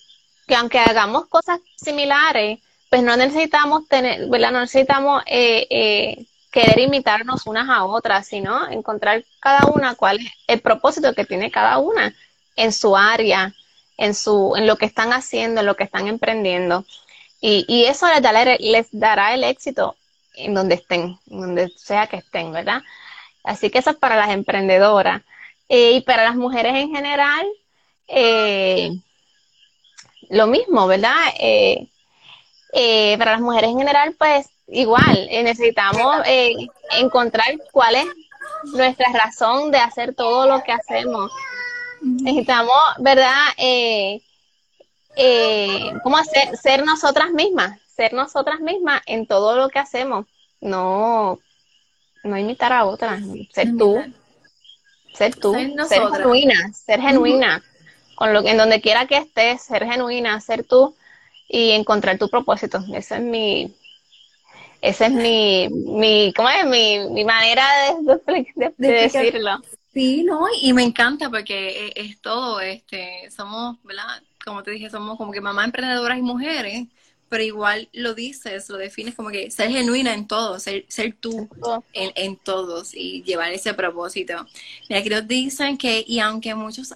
que aunque hagamos cosas similares, pues no necesitamos tener, ¿verdad? No necesitamos eh, eh, querer imitarnos unas a otras, sino encontrar cada una cuál es el propósito que tiene cada una en su área, en su, en lo que están haciendo, en lo que están emprendiendo. Y, y eso les dará, les dará el éxito en donde estén, en donde sea que estén, ¿verdad? Así que eso es para las emprendedoras. Eh, y para las mujeres en general, eh, lo mismo, ¿verdad? Eh, para las mujeres en general, pues igual, necesitamos encontrar cuál es nuestra razón de hacer todo lo que hacemos. Necesitamos, ¿verdad? ¿Cómo hacer? Ser nosotras mismas, ser nosotras mismas en todo lo que hacemos, no, no imitar a otras, ser tú, ser tú, ser, genuina, ser genuina, con lo que en donde quiera que estés, ser genuina, ser tú y encontrar tu propósito. Ese es mi, esa es mi, mi, ¿cómo es? Mi, mi manera de, decirlo. Sí, no, y me encanta porque es, es, todo, este, somos, ¿verdad? Como te dije, somos como que mamás emprendedoras y mujeres, pero igual lo dices, lo defines como que ser genuina en todo, ser, ser tú en, en todos y llevar ese propósito. Mira, aquí nos dicen que, y aunque muchos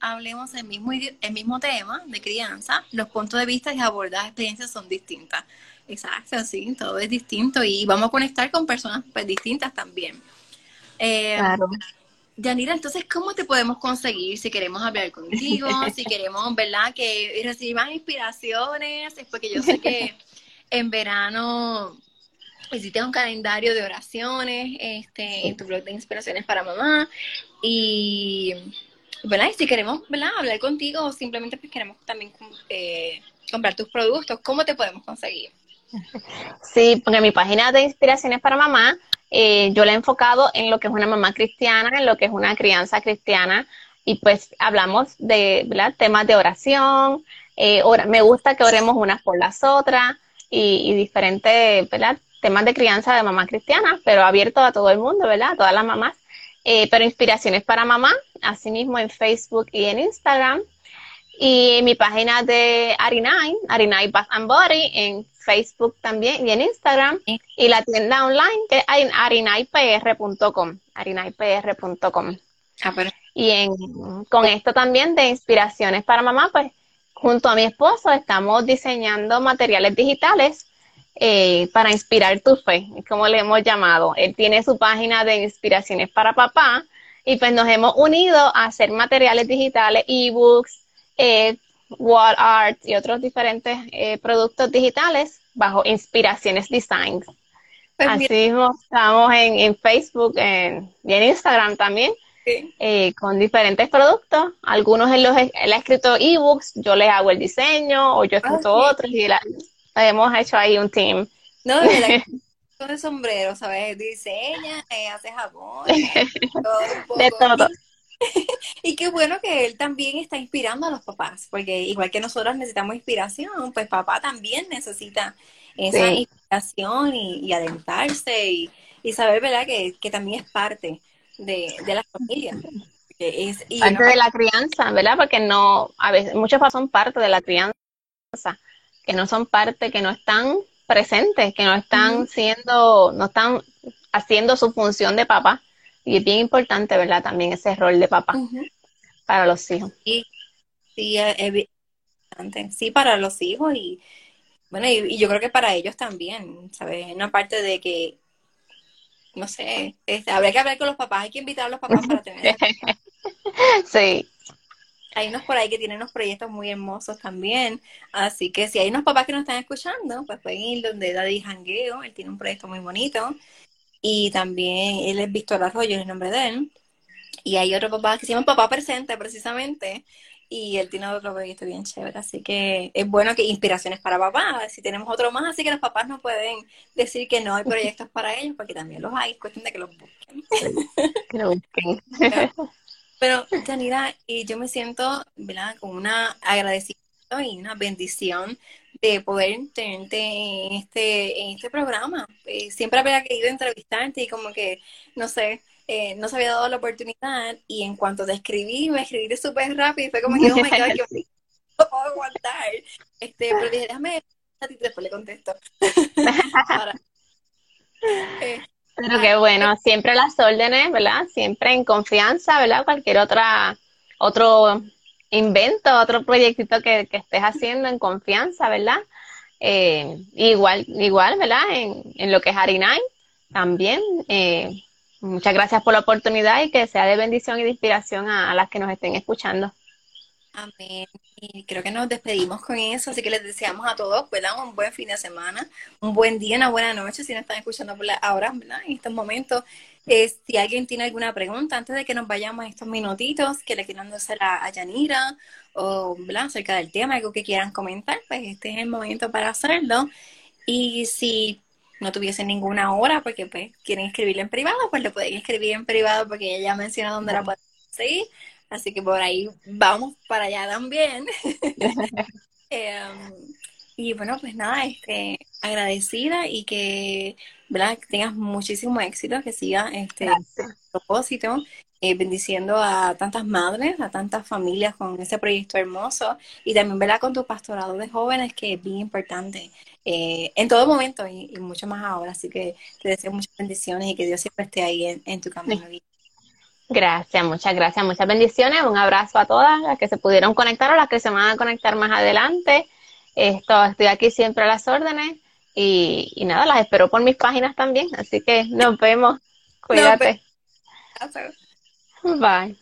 hablemos el mismo, el mismo tema de crianza, los puntos de vista y abordadas experiencias son distintas. Exacto, sí, todo es distinto y vamos a conectar con personas pues, distintas también. Eh, claro. Yanira, entonces, ¿cómo te podemos conseguir si queremos hablar contigo? si queremos, ¿verdad? Que recibir más inspiraciones. Es porque yo sé que en verano hiciste un calendario de oraciones este, en tu blog de inspiraciones para mamá. Y, ¿verdad? Y si queremos, ¿verdad? Hablar contigo o simplemente pues queremos también eh, comprar tus productos, ¿cómo te podemos conseguir? Sí, porque mi página de inspiraciones para mamá eh, yo la he enfocado en lo que es una mamá cristiana, en lo que es una crianza cristiana, y pues hablamos de temas de oración, eh, me gusta que oremos unas por las otras, y, diferentes temas de crianza de mamá cristiana, pero abierto a todo el mundo, ¿verdad? A todas las mamás. Eh, pero inspiraciones para mamá, asimismo en Facebook y en Instagram. Y mi página de Arinai, Arinai Bath and Body, en Facebook también y en Instagram. Y la tienda online que hay en arinaipr.com. arinaipr.com. Ah, y en, con esto también de inspiraciones para mamá, pues junto a mi esposo estamos diseñando materiales digitales eh, para inspirar tu fe, como le hemos llamado. Él tiene su página de inspiraciones para papá y pues nos hemos unido a hacer materiales digitales, ebooks, eh, wall art y otros diferentes eh, productos digitales bajo Inspiraciones Designs. Pues Así mismo estamos en, Facebook y en Instagram también, eh, con diferentes productos. Algunos en los, él ha escrito ebooks, yo les hago el diseño, o yo he escrito otros y hemos hecho ahí un team. No, de de sombrero, ¿sabes? Diseña, eh, hace jabón, todo De todo. y qué bueno que él también está inspirando a los papás, porque igual que nosotros necesitamos inspiración, pues papá también necesita esa inspiración y, adentrarse y, saber, ¿verdad?, que, también es parte de, la familia. Es, parte de la crianza, ¿verdad? Porque no, a veces, muchos papás son parte de la crianza, que no son parte, que no están presentes, que no están siendo, no están haciendo su función de papá. Y es bien importante, ¿verdad? También ese rol de papá para los hijos. Sí, sí, es importante. Sí, para los hijos y, bueno, y, yo creo que para ellos también, ¿sabes? Una parte de que, no sé, este, habría que hablar con los papás, hay que invitar a los papás para tener. sí. Hay unos por ahí que tienen unos proyectos muy hermosos también. Así que si hay unos papás que nos están escuchando, pues pueden ir donde Daddy Jangueo, él tiene un proyecto muy bonito. Y también él es Víctor Arroyo, es el nombre de él. Y hay otro papá que se llama Papá Presente, precisamente. Y él tiene otro proyecto bien chévere. Así que es bueno que inspiraciones para papá. Si tenemos otro más, así que los papás no pueden decir que no hay proyectos para ellos, porque también los hay. Es cuestión de que los busquen. Que los busquen. Pero, Janira, y yo me siento, ¿verdad? Con una agradecimiento y una bendición de poder tenerte en este, en este programa. Eh, siempre había querido entrevistarte y como que, no sé, eh, no se había dado la oportunidad y en cuanto te escribí, me escribí súper rápido y fue como que, oh my God, yo no puedo aguantar. Este, pero dije, déjame a ti después le contesto. Eh, pero qué bueno, siempre las órdenes, ¿verdad? Siempre en confianza, ¿verdad? Cualquier otra, otro invento, otro proyectito que, estés haciendo en confianza, ¿verdad? Eh, igual, igual, ¿verdad? En, en, lo que es Harinay, también. Eh, muchas gracias por la oportunidad y que sea de bendición y de inspiración a las que nos estén escuchando. Amén. Y creo que nos despedimos con eso, así que les deseamos a todos, ¿verdad? Un buen fin de semana, un buen día, una buena noche, si nos están escuchando ahora, ¿verdad? En estos momentos. Eh, si alguien tiene alguna pregunta, antes de que nos vayamos a estos minutitos, que le quieran hacer a, Yanira, o ¿verdad? acerca del tema, algo que quieran comentar, pues este es el momento para hacerlo. Y si no tuviesen ninguna hora, porque pues quieren escribirle en privado, pues lo pueden escribir en privado, porque ella ya menciona dónde la pueden seguir. Así que por ahí vamos para allá también. Em, Y bueno, pues nada, este, agradecida y que, ¿verdad? que tengas muchísimo éxito, que siga este propósito, eh, bendiciendo a tantas madres, a tantas familias con ese proyecto hermoso y también, ¿verdad? Con tu pastorado de jóvenes, que es bien importante eh, en todo momento y, mucho más ahora. Así que te deseo muchas bendiciones y que Dios siempre esté ahí en, tu camino. Gracias, muchas gracias, muchas bendiciones. Un abrazo a todas las que se pudieron conectar o las que se van a conectar más adelante. Esto, estoy aquí siempre a las órdenes y, nada, las espero por mis páginas también. Así que nos vemos. Cuídate. Bye.